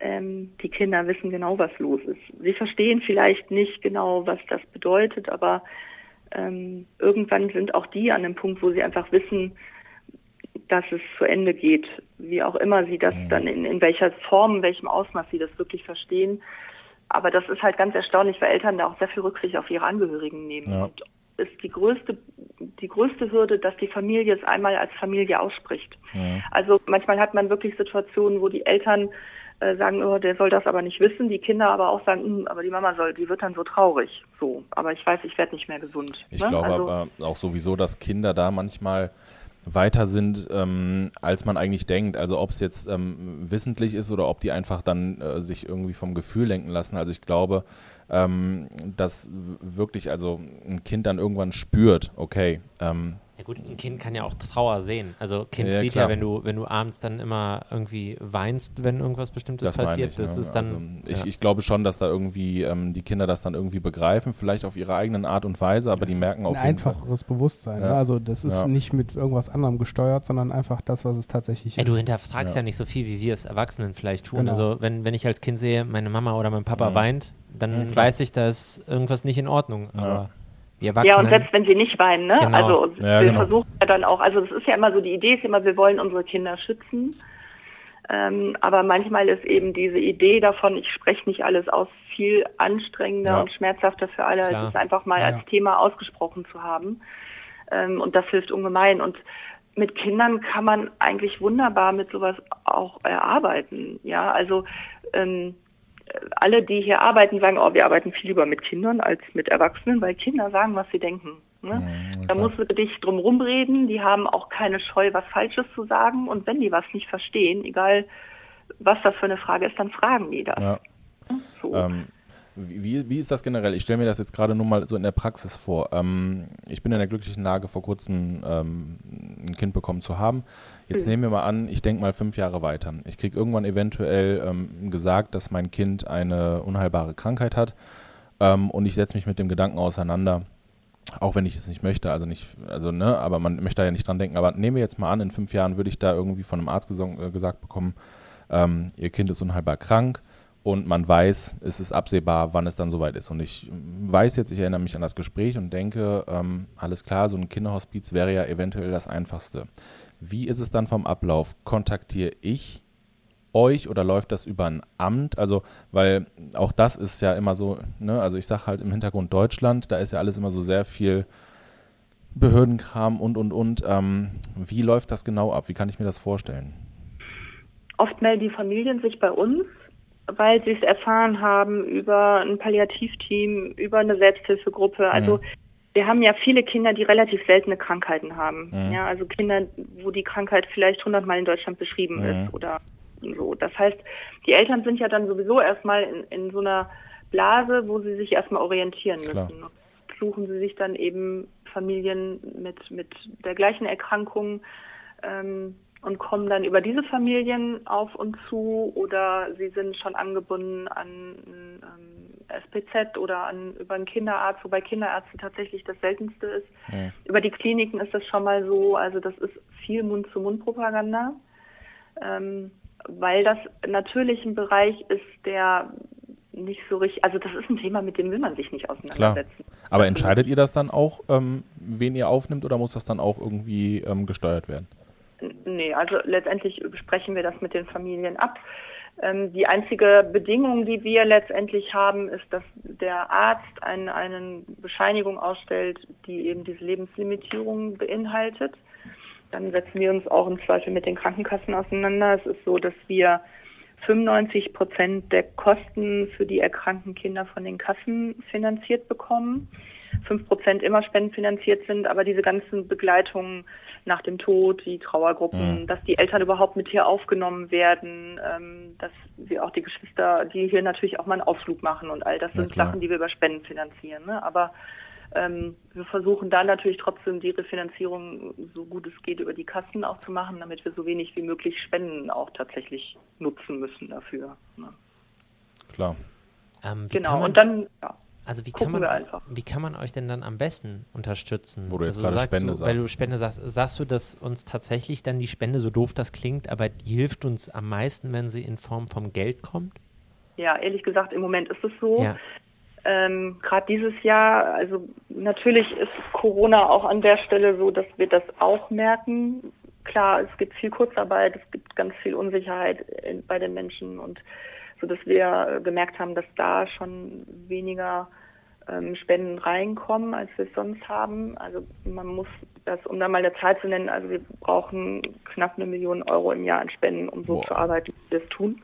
ähm, die Kinder wissen genau, was los ist. Sie verstehen vielleicht nicht genau, was das bedeutet, aber ähm, irgendwann sind auch die an dem Punkt, wo sie einfach wissen, dass es zu Ende geht, wie auch immer sie das dann in, in welcher Form, in welchem Ausmaß sie das wirklich verstehen. Aber das ist halt ganz erstaunlich, weil Eltern da auch sehr viel Rücksicht auf ihre Angehörigen nehmen. Ja. Und ist die größte, die größte Hürde, dass die Familie es einmal als Familie ausspricht. Mhm. Also manchmal hat man wirklich Situationen, wo die Eltern äh, sagen, oh, der soll das aber nicht wissen, die Kinder aber auch sagen, "Hm, aber die Mama soll, die wird dann so traurig. So, aber ich weiß, ich werde nicht mehr gesund. Ich ne? glaube also, aber auch sowieso, dass Kinder da manchmal weiter sind, ähm, als man eigentlich denkt. Also ob es jetzt ähm, wissentlich ist oder ob die einfach dann äh, sich irgendwie vom Gefühl lenken lassen. Also ich glaube, ähm, dass wirklich also ein Kind dann irgendwann spürt, okay, ähm, Ja gut, ein Kind kann ja auch Trauer sehen. Also Kind Ja, sieht klar. ja, wenn du, wenn du abends dann immer irgendwie weinst, wenn irgendwas Bestimmtes das passiert, ich. das ne? ist dann. also ich, ja. ich glaube schon, dass da irgendwie ähm, die Kinder das dann irgendwie begreifen, vielleicht auf ihre eigenen Art und Weise, aber die merken auf ein jeden Fall. einfacheres Bewusstsein. Ja. Ne? Also das ist Ja. nicht mit irgendwas anderem gesteuert, sondern einfach das, was es tatsächlich Ey, ist. du hinterfragst ja. Ja. nicht so viel, wie wir es Erwachsenen vielleicht tun. Genau. Also wenn, wenn ich als Kind sehe, meine Mama oder mein Papa Mhm. weint, dann Ja, weiß ich, da ist irgendwas nicht in Ordnung. Ja. Aber wir ja, und selbst wenn sie nicht weinen, ne? Genau. Also Ja, wir genau. versuchen ja dann auch, also das ist ja immer so, die Idee ist immer, wir wollen unsere Kinder schützen. Ähm, aber manchmal ist eben diese Idee davon, ich spreche nicht alles aus, viel anstrengender Ja. und schmerzhafter für alle, Klar. als es einfach mal Ja, als ja. Thema ausgesprochen zu haben. Ähm, und das hilft ungemein. Und mit Kindern kann man eigentlich wunderbar mit sowas auch erarbeiten. Ja, also ähm, alle, die hier arbeiten, sagen, oh, wir arbeiten viel lieber mit Kindern als mit Erwachsenen, weil Kinder sagen, was sie denken. Ne? Mhm, Da musst du dich drum rumreden, die haben auch keine Scheu, was Falsches zu sagen. Und wenn die was nicht verstehen, egal was das für eine Frage ist, dann fragen die das. Ja. So. Ähm, wie, wie ist das generell? Ich stelle mir das jetzt gerade nur mal so in der Praxis vor. Ähm, ich bin in der glücklichen Lage, vor kurzem ähm, ein Kind bekommen zu haben. Jetzt nehmen wir mal an, ich denke mal fünf Jahre weiter. Ich kriege irgendwann eventuell ähm, gesagt, dass mein Kind eine unheilbare Krankheit hat ähm, und ich setze mich mit dem Gedanken auseinander. Auch wenn ich es nicht möchte, also nicht, also ne, aber man möchte da ja nicht dran denken. Aber nehmen wir jetzt mal an, in fünf Jahren würde ich da irgendwie von einem Arzt äh, gesagt bekommen, ähm, ihr Kind ist unheilbar krank und man weiß, es ist absehbar, wann es dann soweit ist. Und ich weiß jetzt, ich erinnere mich an das Gespräch und denke, ähm, alles klar, so ein Kinderhospiz wäre ja eventuell das Einfachste. Wie ist es dann vom Ablauf? Kontaktiere ich euch oder läuft das über ein Amt? Also, weil auch das ist ja immer so, ne, also ich sage halt im Hintergrund Deutschland, da ist ja alles immer so sehr viel Behördenkram und und und. Ähm, wie läuft das genau ab? Wie kann ich mir das vorstellen? Oft melden die Familien sich bei uns, weil sie es erfahren haben über ein Palliativteam, über eine Selbsthilfegruppe. Also wir haben ja viele Kinder, die relativ seltene Krankheiten haben. Mhm. Ja, also Kinder, wo die Krankheit vielleicht hundertmal in Deutschland beschrieben Mhm. ist oder so. Das heißt, die Eltern sind ja dann sowieso erstmal in, in so einer Blase, wo sie sich erstmal orientieren Klar. müssen. Suchen sie sich dann eben Familien mit, mit der gleichen Erkrankung ähm, und kommen dann über diese Familien auf uns zu oder sie sind schon angebunden an ähm, SPZ oder an über einen Kinderarzt, wobei Kinderärzte tatsächlich das seltenste ist. Ja. Über die Kliniken ist das schon mal so, also das ist viel Mund-zu-Mund-Propaganda, ähm, weil das natürlich ein Bereich ist, der nicht so richtig, also das ist ein Thema, mit dem will man sich nicht auseinandersetzen. Aber entscheidet ihr das dann auch, ähm, wen ihr aufnimmt oder muss das dann auch irgendwie ähm, gesteuert werden? Nee, also letztendlich besprechen wir das mit den Familien ab. Ähm, die einzige Bedingung, die wir letztendlich haben, ist, dass der Arzt ein, eine Bescheinigung ausstellt, die eben diese Lebenslimitierung beinhaltet. Dann setzen wir uns auch im Zweifel mit den Krankenkassen auseinander. Es ist so, dass wir 95 Prozent der Kosten für die erkrankten Kinder von den Kassen finanziert bekommen. Fünf Prozent immer spendenfinanziert sind, aber diese ganzen Begleitungen nach dem Tod, die Trauergruppen, mhm. dass die Eltern überhaupt mit hier aufgenommen werden, ähm, dass wir auch die Geschwister, die hier natürlich auch mal einen Ausflug machen und all das sind Sachen, die wir über Spenden finanzieren. Ne? Aber ähm, wir versuchen da natürlich trotzdem die Refinanzierung so gut es geht über die Kassen auch zu machen, damit wir so wenig wie möglich Spenden auch tatsächlich nutzen müssen dafür. Ne? Klar. Ähm, genau, und dann ja, also wie kann, man, wie kann man euch denn dann am besten unterstützen? Wo du jetzt also gerade Spende du, sagst. Weil du Spende sagst, sagst du, dass uns tatsächlich dann die Spende, so doof das klingt, aber die hilft uns am meisten, wenn sie in Form vom Geld kommt? Ja, ehrlich gesagt, im Moment ist es so. Ja. Ähm, Gerade dieses Jahr, also natürlich ist Corona auch an der Stelle so, dass wir das auch merken. Klar, es gibt viel Kurzarbeit, es gibt ganz viel Unsicherheit in, bei den Menschen und so dass wir gemerkt haben, dass da schon weniger ähm, Spenden reinkommen, als wir es sonst haben. Also man muss das, um da mal eine Zahl zu nennen, also wir brauchen knapp eine Million Euro im Jahr an Spenden, um so Boah. zu arbeiten, wie wir es tun.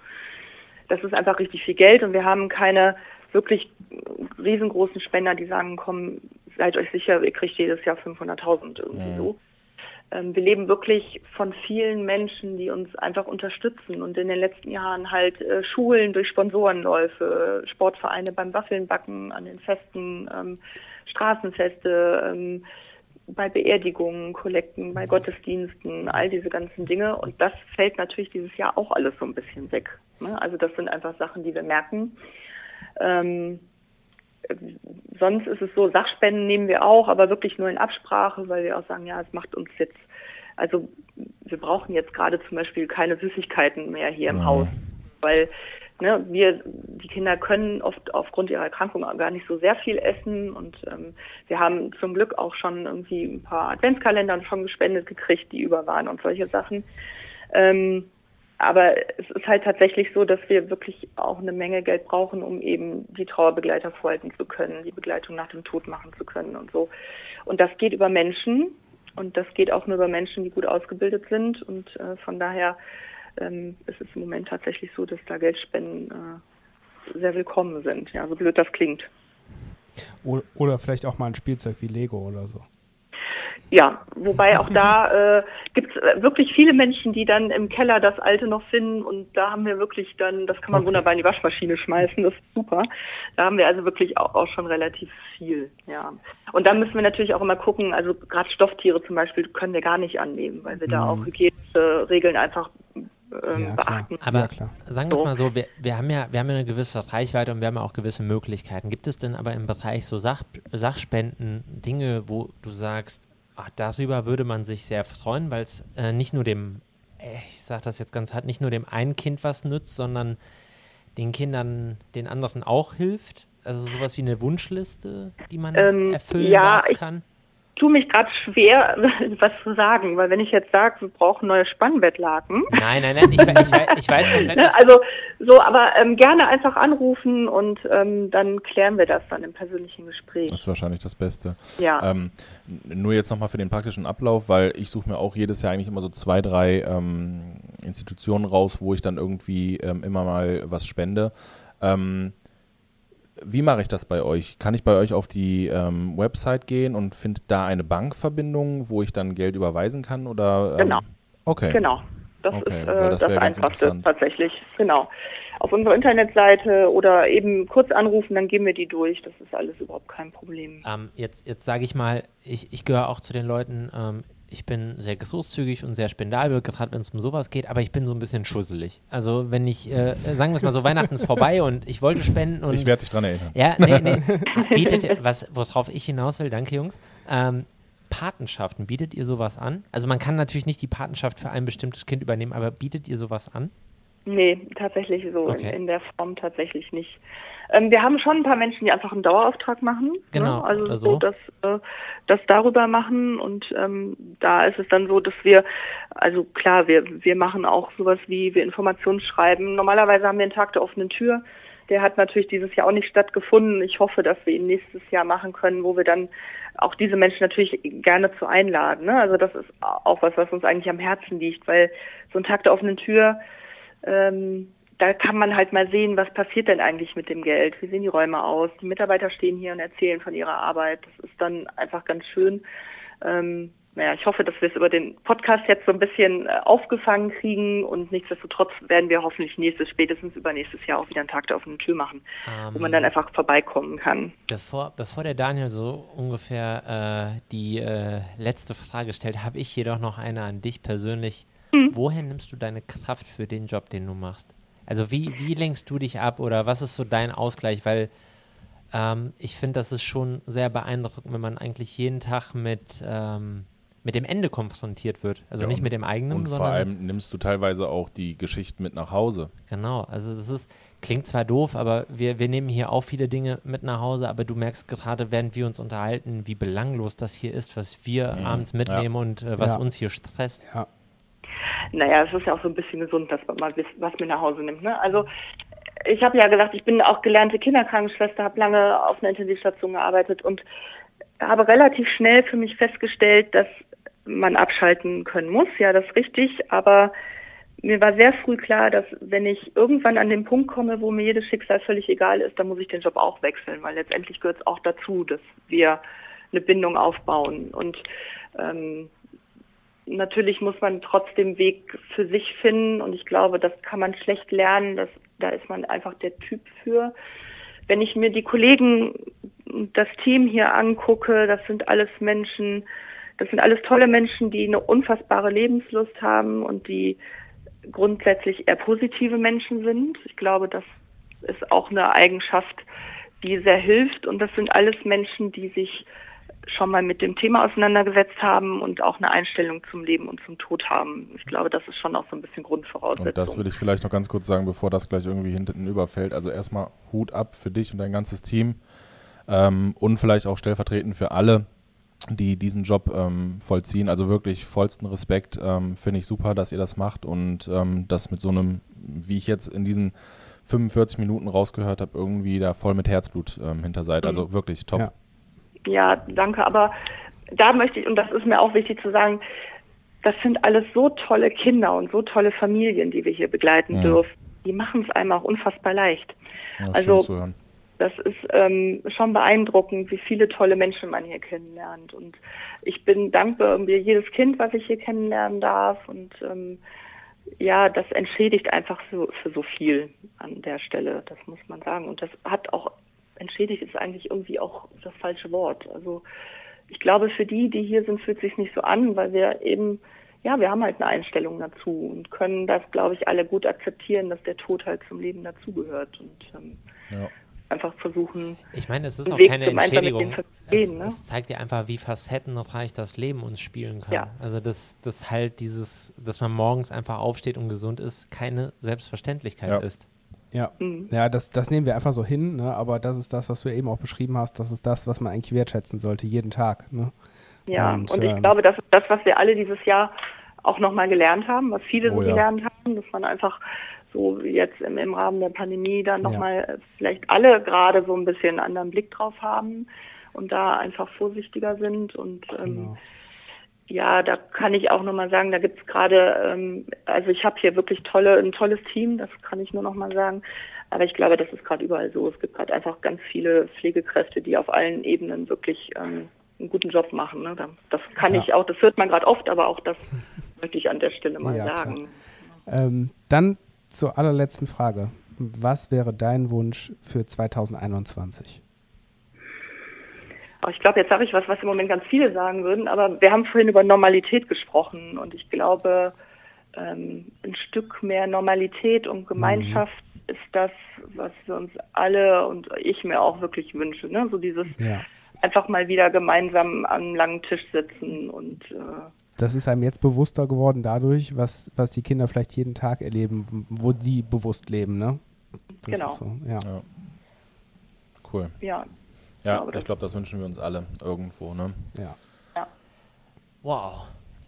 Das ist einfach richtig viel Geld und wir haben keine wirklich riesengroßen Spender, die sagen, komm, seid euch sicher, ihr kriegt jedes Jahr 500.000 irgendwie ja. so. Ähm, wir leben wirklich von vielen Menschen, die uns einfach unterstützen und in den letzten Jahren halt äh, Schulen durch Sponsorenläufe, Sportvereine beim Waffelnbacken an den Festen, ähm, Straßenfeste, ähm, bei Beerdigungen, Kollekten, bei Gottesdiensten, all diese ganzen Dinge. Und das fällt natürlich dieses Jahr auch alles so ein bisschen weg. Ne? Also das sind einfach Sachen, die wir merken. Ähm, sonst ist es so, Sachspenden nehmen wir auch, aber wirklich nur in Absprache, weil wir auch sagen, ja, es macht uns jetzt, also wir brauchen jetzt gerade zum Beispiel keine Süßigkeiten mehr hier im ja. Haus, weil ne, wir, die Kinder können oft aufgrund ihrer Erkrankung gar nicht so sehr viel essen und ähm, wir haben zum Glück auch schon irgendwie ein paar Adventskalendern schon gespendet gekriegt, die über waren und solche Sachen. Ähm, aber es ist halt tatsächlich so, dass wir wirklich auch eine Menge Geld brauchen, um eben die Trauerbegleiter vorhalten zu können, die Begleitung nach dem Tod machen zu können und so. Und das geht über Menschen und das geht auch nur über Menschen, die gut ausgebildet sind. Und äh, von daher ähm, ist es im Moment tatsächlich so, dass da Geldspenden äh, sehr willkommen sind. Ja, so blöd das klingt. Oder vielleicht auch mal ein Spielzeug wie Lego oder so. Ja, wobei auch da *laughs* äh, gibt es äh, wirklich viele Menschen, die dann im Keller das Alte noch finden und da haben wir wirklich dann, das kann man okay. wunderbar in die Waschmaschine schmeißen, das ist super. Da haben wir also wirklich auch, auch schon relativ viel, ja. Und dann müssen wir natürlich auch immer gucken, also gerade Stofftiere zum Beispiel können wir gar nicht annehmen, weil wir mhm. da auch hygienische Regeln einfach ähm, ja, beachten. Aber ja, sagen wir es mal so, wir, wir, haben ja, wir haben ja eine gewisse Reichweite und wir haben ja auch gewisse Möglichkeiten. Gibt es denn aber im Bereich so Sach, Sachspenden Dinge, wo du sagst, Ach, darüber würde man sich sehr freuen, weil es äh, nicht nur dem, äh, ich sage das jetzt ganz hart, nicht nur dem einen Kind was nützt, sondern den Kindern, den anderen auch hilft. Also sowas wie eine Wunschliste, die man ähm, erfüllen ja, darf, kann tue mich gerade schwer, *laughs* was zu sagen, weil wenn ich jetzt sage, wir brauchen neue Spannbettlaken. Nein, nein, nein, ich, ich, weiß, ich weiß komplett. also so, aber ähm, gerne einfach anrufen und ähm, dann klären wir das dann im persönlichen Gespräch. Das ist wahrscheinlich das Beste. Ja. Ähm, nur jetzt nochmal für den praktischen Ablauf, weil ich suche mir auch jedes Jahr eigentlich immer so zwei, drei ähm, Institutionen raus, wo ich dann irgendwie ähm, immer mal was spende. Ähm, wie mache ich das bei euch? Kann ich bei euch auf die ähm, Website gehen und finde da eine Bankverbindung, wo ich dann Geld überweisen kann? Oder, ähm, genau. Okay. Genau. Das okay, ist äh, das, das Einfachste tatsächlich. Genau. Auf unserer Internetseite oder eben kurz anrufen, dann gehen wir die durch. Das ist alles überhaupt kein Problem. Ähm, jetzt jetzt sage ich mal, ich, ich gehöre auch zu den Leuten, ähm, ich bin sehr großzügig und sehr spendabel, gerade wenn es um sowas geht, aber ich bin so ein bisschen schusselig. Also wenn ich, äh, sagen wir es mal so, Weihnachten ist vorbei *laughs* und ich wollte spenden und... Ich werde dich dran erinnern. Ja, nee, nee. *laughs* Bietet, was, worauf ich hinaus will, danke Jungs, ähm, Patenschaften, bietet ihr sowas an? Also man kann natürlich nicht die Patenschaft für ein bestimmtes Kind übernehmen, aber bietet ihr sowas an? Nee, tatsächlich so okay. in, in, der Form tatsächlich nicht. Ähm, wir haben schon ein paar Menschen, die einfach einen Dauerauftrag machen. Ne? Genau. Ne? Also, also, so, dass äh, das darüber machen und ähm, da ist es dann so, dass wir, also klar, wir wir machen auch sowas wie wir Informationen schreiben. Normalerweise haben wir einen Tag der offenen Tür. Der hat natürlich dieses Jahr auch nicht stattgefunden. Ich hoffe, dass wir ihn nächstes Jahr machen können, wo wir dann auch diese Menschen natürlich gerne zu einladen. Ne? Also das ist auch was, was uns eigentlich am Herzen liegt, weil so ein Tag der offenen Tür ähm, da kann man halt mal sehen, was passiert denn eigentlich mit dem Geld? Wie sehen die Räume aus? Die Mitarbeiter stehen hier und erzählen von ihrer Arbeit. Das ist dann einfach ganz schön. Ähm, naja, ich hoffe, dass wir es über den Podcast jetzt so ein bisschen äh, aufgefangen kriegen und nichtsdestotrotz werden wir hoffentlich nächstes, spätestens übernächstes Jahr auch wieder einen Tag der offenen Tür machen, um, wo man dann ähm, einfach vorbeikommen kann. Bevor, bevor der Daniel so ungefähr äh, die äh, letzte Frage stellt, habe ich jedoch noch eine an dich persönlich. Hm. Woher nimmst du deine Kraft für den Job, den du machst? Also wie, wie lenkst du dich ab oder was ist so dein Ausgleich? Weil ähm, ich finde, das ist schon sehr beeindruckend, wenn man eigentlich jeden Tag mit, ähm, mit dem Ende konfrontiert wird. Also ja, nicht mit dem eigenen, und sondern. Vor allem nimmst du teilweise auch die Geschichten mit nach Hause. Genau, also das ist, klingt zwar doof, aber wir, wir nehmen hier auch viele Dinge mit nach Hause, aber du merkst gerade, während wir uns unterhalten, wie belanglos das hier ist, was wir mhm. abends mitnehmen ja. und äh, was ja. uns hier stresst. Ja naja, es ist ja auch so ein bisschen gesund, dass man mal was mit nach Hause nimmt. Ne? Also ich habe ja gesagt, ich bin auch gelernte Kinderkrankenschwester, habe lange auf einer Intensivstation gearbeitet und habe relativ schnell für mich festgestellt, dass man abschalten können muss. Ja, das ist richtig, aber mir war sehr früh klar, dass wenn ich irgendwann an den Punkt komme, wo mir jedes Schicksal völlig egal ist, dann muss ich den Job auch wechseln, weil letztendlich gehört es auch dazu, dass wir eine Bindung aufbauen. Und ähm, natürlich muss man trotzdem Weg für sich finden und ich glaube, das kann man schlecht lernen. Das, da ist man einfach der Typ für. Wenn ich mir die Kollegen, das Team hier angucke, das sind alles Menschen, das sind alles tolle Menschen, die eine unfassbare Lebenslust haben und die grundsätzlich eher positive Menschen sind. Ich glaube, das ist auch eine Eigenschaft, die sehr hilft und das sind alles Menschen, die sich schon mal mit dem Thema auseinandergesetzt haben und auch eine Einstellung zum Leben und zum Tod haben. Ich glaube, das ist schon auch so ein bisschen Grundvoraussetzung. Und das würde ich vielleicht noch ganz kurz sagen, bevor das gleich irgendwie hinten überfällt. Also erstmal Hut ab für dich und dein ganzes Team ähm, und vielleicht auch stellvertretend für alle, die diesen Job ähm, vollziehen. Also wirklich vollsten Respekt. Ähm, Finde ich super, dass ihr das macht und ähm, das mit so einem, wie ich jetzt in diesen 45 Minuten rausgehört habe, irgendwie da voll mit Herzblut ähm, hinter seid. Also mhm. wirklich top. Ja. Ja, danke. Aber da möchte ich, und das ist mir auch wichtig zu sagen, das sind alles so tolle Kinder und so tolle Familien, die wir hier begleiten ja. dürfen. Die machen es einem auch unfassbar leicht. Ja, also das ist ähm, schon beeindruckend, wie viele tolle Menschen man hier kennenlernt. Und ich bin dankbar um jedes Kind, was ich hier kennenlernen darf. Und ähm, ja, das entschädigt einfach so, für so viel an der Stelle, das muss man sagen. Und das hat auch entschädigt ist eigentlich irgendwie auch das falsche Wort. Also ich glaube, für die, die hier sind, fühlt sich nicht so an, weil wir eben, ja, wir haben halt eine Einstellung dazu und können das, glaube ich, alle gut akzeptieren, dass der Tod halt zum Leben dazugehört und ähm, ja. einfach versuchen. Ich meine, es ist auch Weg keine Entschädigung. Es, ne? es, zeigt dir einfach, wie facettenreich das Leben uns spielen kann. Ja. Also dass das halt dieses, dass man morgens einfach aufsteht und gesund ist, keine Selbstverständlichkeit ja. ist. Ja, mhm. ja das, das nehmen wir einfach so hin, ne? aber das ist das, was du eben auch beschrieben hast, das ist das, was man eigentlich wertschätzen sollte, jeden Tag. Ne? Ja, und, und ich ähm, glaube, das ist das, was wir alle dieses Jahr auch nochmal gelernt haben, was viele oh, so ja. gelernt haben, dass man einfach so jetzt im, im Rahmen der Pandemie dann nochmal ja. vielleicht alle gerade so ein bisschen einen anderen Blick drauf haben und da einfach vorsichtiger sind und ähm, genau ja, da kann ich auch nochmal sagen, da gibt's gerade, ähm, also ich habe hier wirklich tolle, ein tolles Team, das kann ich nur nochmal sagen. Aber ich glaube, das ist gerade überall so. Es gibt gerade einfach ganz viele Pflegekräfte, die auf allen Ebenen wirklich ähm, einen guten Job machen. Ne? Das kann ja. ich auch, das hört man gerade oft, aber auch das *laughs* möchte ich an der Stelle mal ja, sagen. Ähm, dann zur allerletzten Frage. Was wäre dein Wunsch für 2021? Aber ich glaube, jetzt sage ich was, was im Moment ganz viele sagen würden, aber wir haben vorhin über Normalität gesprochen und ich glaube, ähm, ein Stück mehr Normalität und Gemeinschaft mhm. ist das, was wir uns alle und ich mir auch wirklich wünsche. Ne? So dieses ja. einfach mal wieder gemeinsam am langen Tisch sitzen und äh, das ist einem jetzt bewusster geworden dadurch, was, was die Kinder vielleicht jeden Tag erleben, wo die bewusst leben, ne? Das genau. So, ja. ja. Cool. Ja, ja, ich glaube, das wünschen wir uns alle irgendwo, ne? Ja. ja. Wow.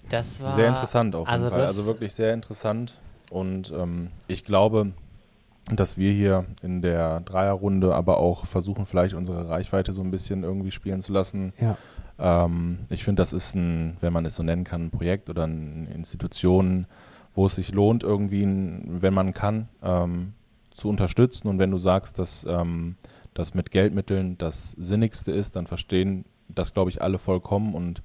Das war sehr interessant auf jeden also Fall. Also wirklich sehr interessant. Und ähm, ich glaube, dass wir hier in der Dreierrunde aber auch versuchen, vielleicht unsere Reichweite so ein bisschen irgendwie spielen zu lassen. Ja. Ähm, ich finde, das ist ein, wenn man es so nennen kann, ein Projekt oder eine Institution, wo es sich lohnt, irgendwie, wenn man kann, ähm, zu unterstützen. Und wenn du sagst, dass ähm, das mit Geldmitteln das Sinnigste ist, dann verstehen das, glaube ich, alle vollkommen. Und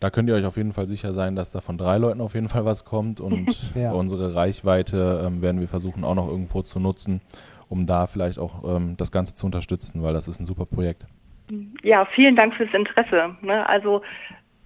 da könnt ihr euch auf jeden Fall sicher sein, dass da von drei Leuten auf jeden Fall was kommt. Und *laughs* Ja. unsere Reichweite ähm, werden wir versuchen auch noch irgendwo zu nutzen, um da vielleicht auch ähm, das Ganze zu unterstützen, weil das ist ein super Projekt. Ja, vielen Dank fürs Interesse. Ne? Also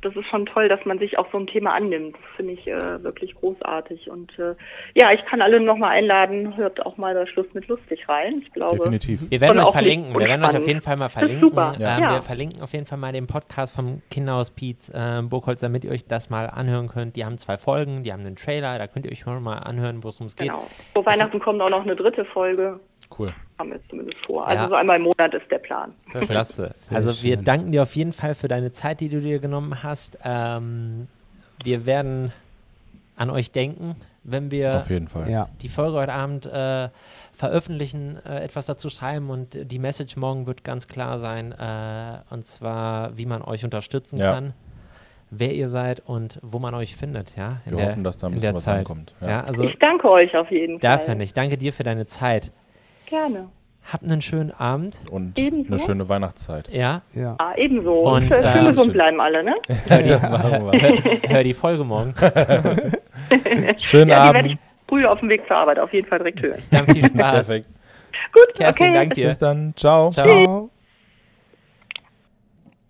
das ist schon toll, dass man sich auch so ein Thema annimmt. Das finde ich äh, wirklich großartig. Und äh, ja, ich kann alle nochmal einladen, hört auch mal der Schluss mit lustig rein. Ich glaube, Definitiv. Wir werden euch verlinken. Wir werden euch auf jeden Fall mal Das verlinken. super. Ähm, Ja. Wir verlinken auf jeden Fall mal den Podcast vom Kinderhaus Pietz äh, Burgholz, damit ihr euch das mal anhören könnt. Die haben zwei Folgen, die haben einen Trailer, da könnt ihr euch mal anhören, worum es geht. genau. Vor Weihnachten kommt auch noch eine dritte Folge. Cool. Haben wir zumindest vor. Also Ja. so einmal im Monat ist der Plan. Klasse. Sehr also wir schön. danken dir auf jeden Fall für deine Zeit, die du dir genommen hast. Ähm, wir werden an euch denken, wenn wir Auf jeden Fall. Ja. die Folge heute Abend äh, veröffentlichen, äh, etwas dazu schreiben und die Message morgen wird ganz klar sein, äh, und zwar, wie man euch unterstützen Ja. kann, wer ihr seid und wo man euch findet, ja. in Wir der- hoffen, dass da ein in bisschen der was Zeit. ankommt. Ja, also ich danke euch auf jeden Fall. dafür nicht. Danke dir für deine Zeit. Gerne. Habt einen schönen Abend. Und Ebenso. eine schöne Weihnachtszeit. Ja, Ja. Ah, ebenso. Und, Und, äh, äh, schön gesund schön. bleiben alle, ne? *laughs* hör die, Das machen wir. hör, *laughs* hör die Folge morgen. *laughs* Schönen Ja, die werde ich Abend. früh auf dem Weg zur Arbeit auf jeden Fall direkt hören. Dann viel Spaß. Perfekt. Gut, Kerstin, okay. dank dir. Bis dann. Ciao. Ciao.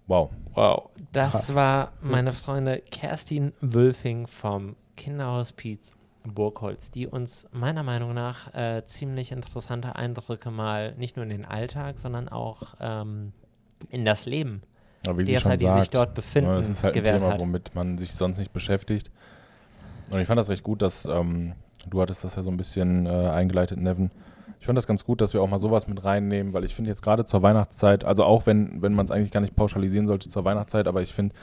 Wow. Wow, das Krass. war meine Freunde Kerstin Wülfing vom Kinderhaus Pietz Burgholz, die uns meiner Meinung nach äh, ziemlich interessante Eindrücke mal nicht nur in den Alltag, sondern auch ähm, in das Leben Aber wie derer, die sagt, sich dort befinden, Ja, Das ist halt ein Thema, hat. womit man sich sonst nicht beschäftigt. Und ich fand das recht gut, dass ähm, du hattest das ja so ein bisschen äh, eingeleitet, Nevin. Ich fand das ganz gut, dass wir auch mal sowas mit reinnehmen, weil ich finde jetzt gerade zur Weihnachtszeit, also auch wenn, wenn man es eigentlich gar nicht pauschalisieren sollte zur Weihnachtszeit, aber ich finde,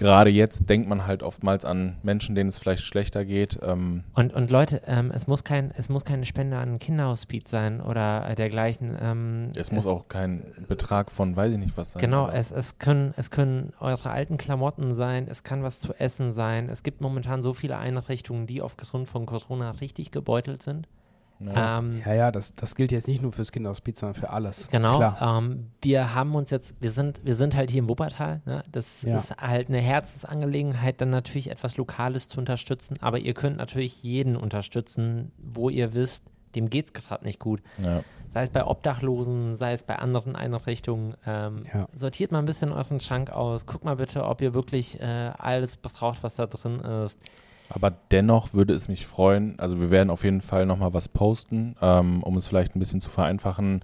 gerade jetzt denkt man halt oftmals an Menschen, denen es vielleicht schlechter geht. Ähm, Und, und Leute, ähm, es, muss kein, es muss keine Spende an ein Kinderhospiz sein oder äh, dergleichen. Ähm, es muss auch kein Betrag von, weiß ich nicht was sein. Genau, es, es, können, es können eure alten Klamotten sein, es kann was zu essen sein. Es gibt momentan so viele Einrichtungen, die aufgrund von Corona richtig gebeutelt sind. Ja. Ähm, Ja, ja, das, das gilt jetzt nicht nur fürs Kinderhospiz, sondern für alles. Genau. Ähm, wir haben uns jetzt, wir sind, wir sind halt hier im Wuppertal. Ne? Das Ja. ist halt eine Herzensangelegenheit, dann natürlich etwas Lokales zu unterstützen. Aber ihr könnt natürlich jeden unterstützen, wo ihr wisst, dem geht es gerade nicht gut. ja. Sei es bei Obdachlosen, sei es bei anderen Einrichtungen. Ähm, Ja. Sortiert mal ein bisschen euren Schrank aus. Guckt mal bitte, ob ihr wirklich äh, alles braucht, was da drin ist. Aber dennoch würde es mich freuen, also wir werden auf jeden Fall nochmal was posten, ähm, um es vielleicht ein bisschen zu vereinfachen,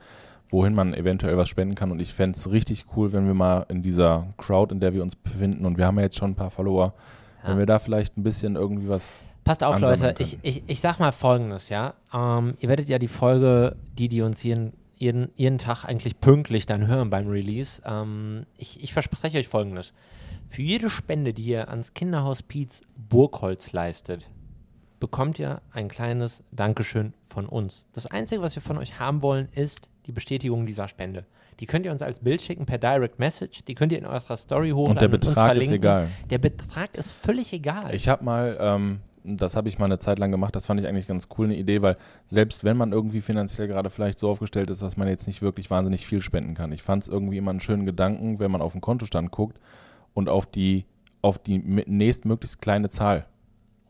wohin man eventuell was spenden kann. Und ich fände es richtig cool, wenn wir mal in dieser Crowd, in der wir uns befinden, und wir haben ja jetzt schon ein paar Follower, Ja. wenn wir da vielleicht ein bisschen irgendwie was. Passt auf, Leute. können. Ich, ich, ich sag mal Folgendes, ja. Ähm, ihr werdet ja die Folge, die, die uns jeden, jeden, jeden Tag eigentlich pünktlich dann hören beim Release. Ähm, ich, ich verspreche euch Folgendes. Für jede Spende, die ihr ans Kinderhospiz Burgholz leistet, bekommt ihr ein kleines Dankeschön von uns. Das Einzige, was wir von euch haben wollen, ist die Bestätigung dieser Spende. Die könnt ihr uns als Bild schicken per Direct Message. Die könnt ihr in eurer Story hochladen Und der Betrag ist egal. Der Betrag ist völlig egal. Ich habe mal, ähm, das habe ich mal eine Zeit lang gemacht, das fand ich eigentlich ganz cool, eine Idee, weil selbst wenn man irgendwie finanziell gerade vielleicht so aufgestellt ist, dass man jetzt nicht wirklich wahnsinnig viel spenden kann. Ich fand es irgendwie immer einen schönen Gedanken, wenn man auf den Kontostand guckt und auf die, auf die nächstmöglichst kleine Zahl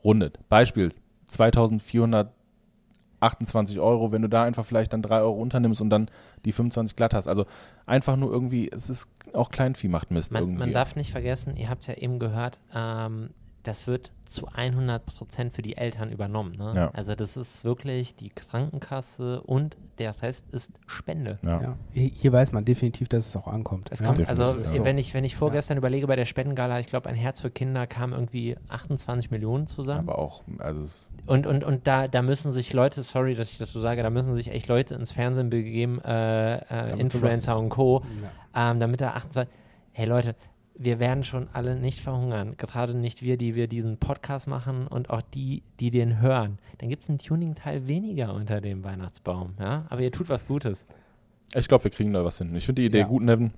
rundet. Beispiel 2428 Euro, wenn du da einfach vielleicht dann 3 Euro unternimmst und dann die 25 glatt hast. Also einfach nur irgendwie, es ist auch Kleinvieh macht Mist Man, irgendwie. man darf nicht vergessen, ihr habt es ja eben gehört, ähm, das wird zu 100 Prozent für die Eltern übernommen. Ne? Ja. Also das ist wirklich die Krankenkasse und der Rest ist Spende. ja. Ja. Hier hier weiß man definitiv, dass es auch ankommt. Es ja. kommt, also ja. wenn ich, wenn ich vorgestern überlege bei der Spendengala, ich glaube, ein Herz für Kinder kam irgendwie 28 Millionen zusammen. Aber auch, also es, Und, und, und da, da müssen sich Leute, sorry, dass ich das so sage, da müssen sich echt Leute ins Fernsehen begeben, äh, äh, Influencer und Co., Ja. ähm, damit da 28. Hey Leute, wir werden schon alle nicht verhungern. Gerade nicht wir, die wir diesen Podcast machen und auch die, die den hören. Dann gibt es einen Tuning-Teil weniger unter dem Weihnachtsbaum. Ja? Aber ihr tut was Gutes. ich glaube, wir kriegen da was hin. Ich finde die Idee Ja. gut, Nevin.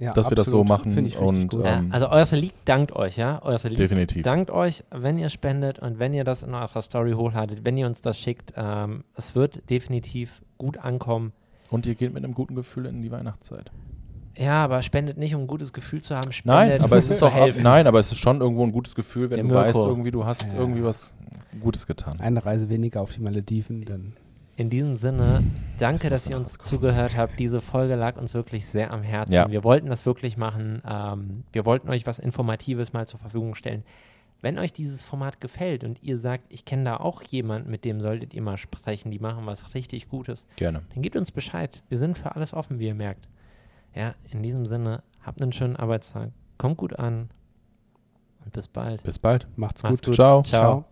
Ja, dass wir das so absolut. machen. Und, gut. Ja, ähm, also euer Lied dankt euch, ja. Euer Lied definitiv. dankt euch, wenn ihr spendet und wenn ihr das in eurer Story hochladet, wenn ihr uns das schickt. Ähm, es wird definitiv gut ankommen. Und ihr geht mit einem guten Gefühl in die Weihnachtszeit. Ja, aber spendet nicht, um ein gutes Gefühl zu haben. Spendet, Nein, aber es ist auch helfen. nein, aber es ist schon irgendwo ein gutes Gefühl, wenn Der du Mirko. weißt, irgendwie du hast Ja. irgendwie was Gutes getan. Eine Reise weniger auf die Malediven, dann In diesem Sinne, danke, dass ihr uns zugehört habt. Diese Folge lag uns wirklich sehr am Herzen. Ja. Wir wollten das wirklich machen. Ähm, wir wollten euch was Informatives mal zur Verfügung stellen. Wenn euch dieses Format gefällt und ihr sagt, ich kenne da auch jemanden, mit dem solltet ihr mal sprechen, die machen was richtig Gutes, Gerne. dann gebt uns Bescheid. Wir sind für alles offen, wie ihr merkt. Ja, in diesem Sinne, habt einen schönen Arbeitstag. Kommt gut an und bis bald. Bis bald. macht's, Macht's gut. gut. Ciao. Ciao.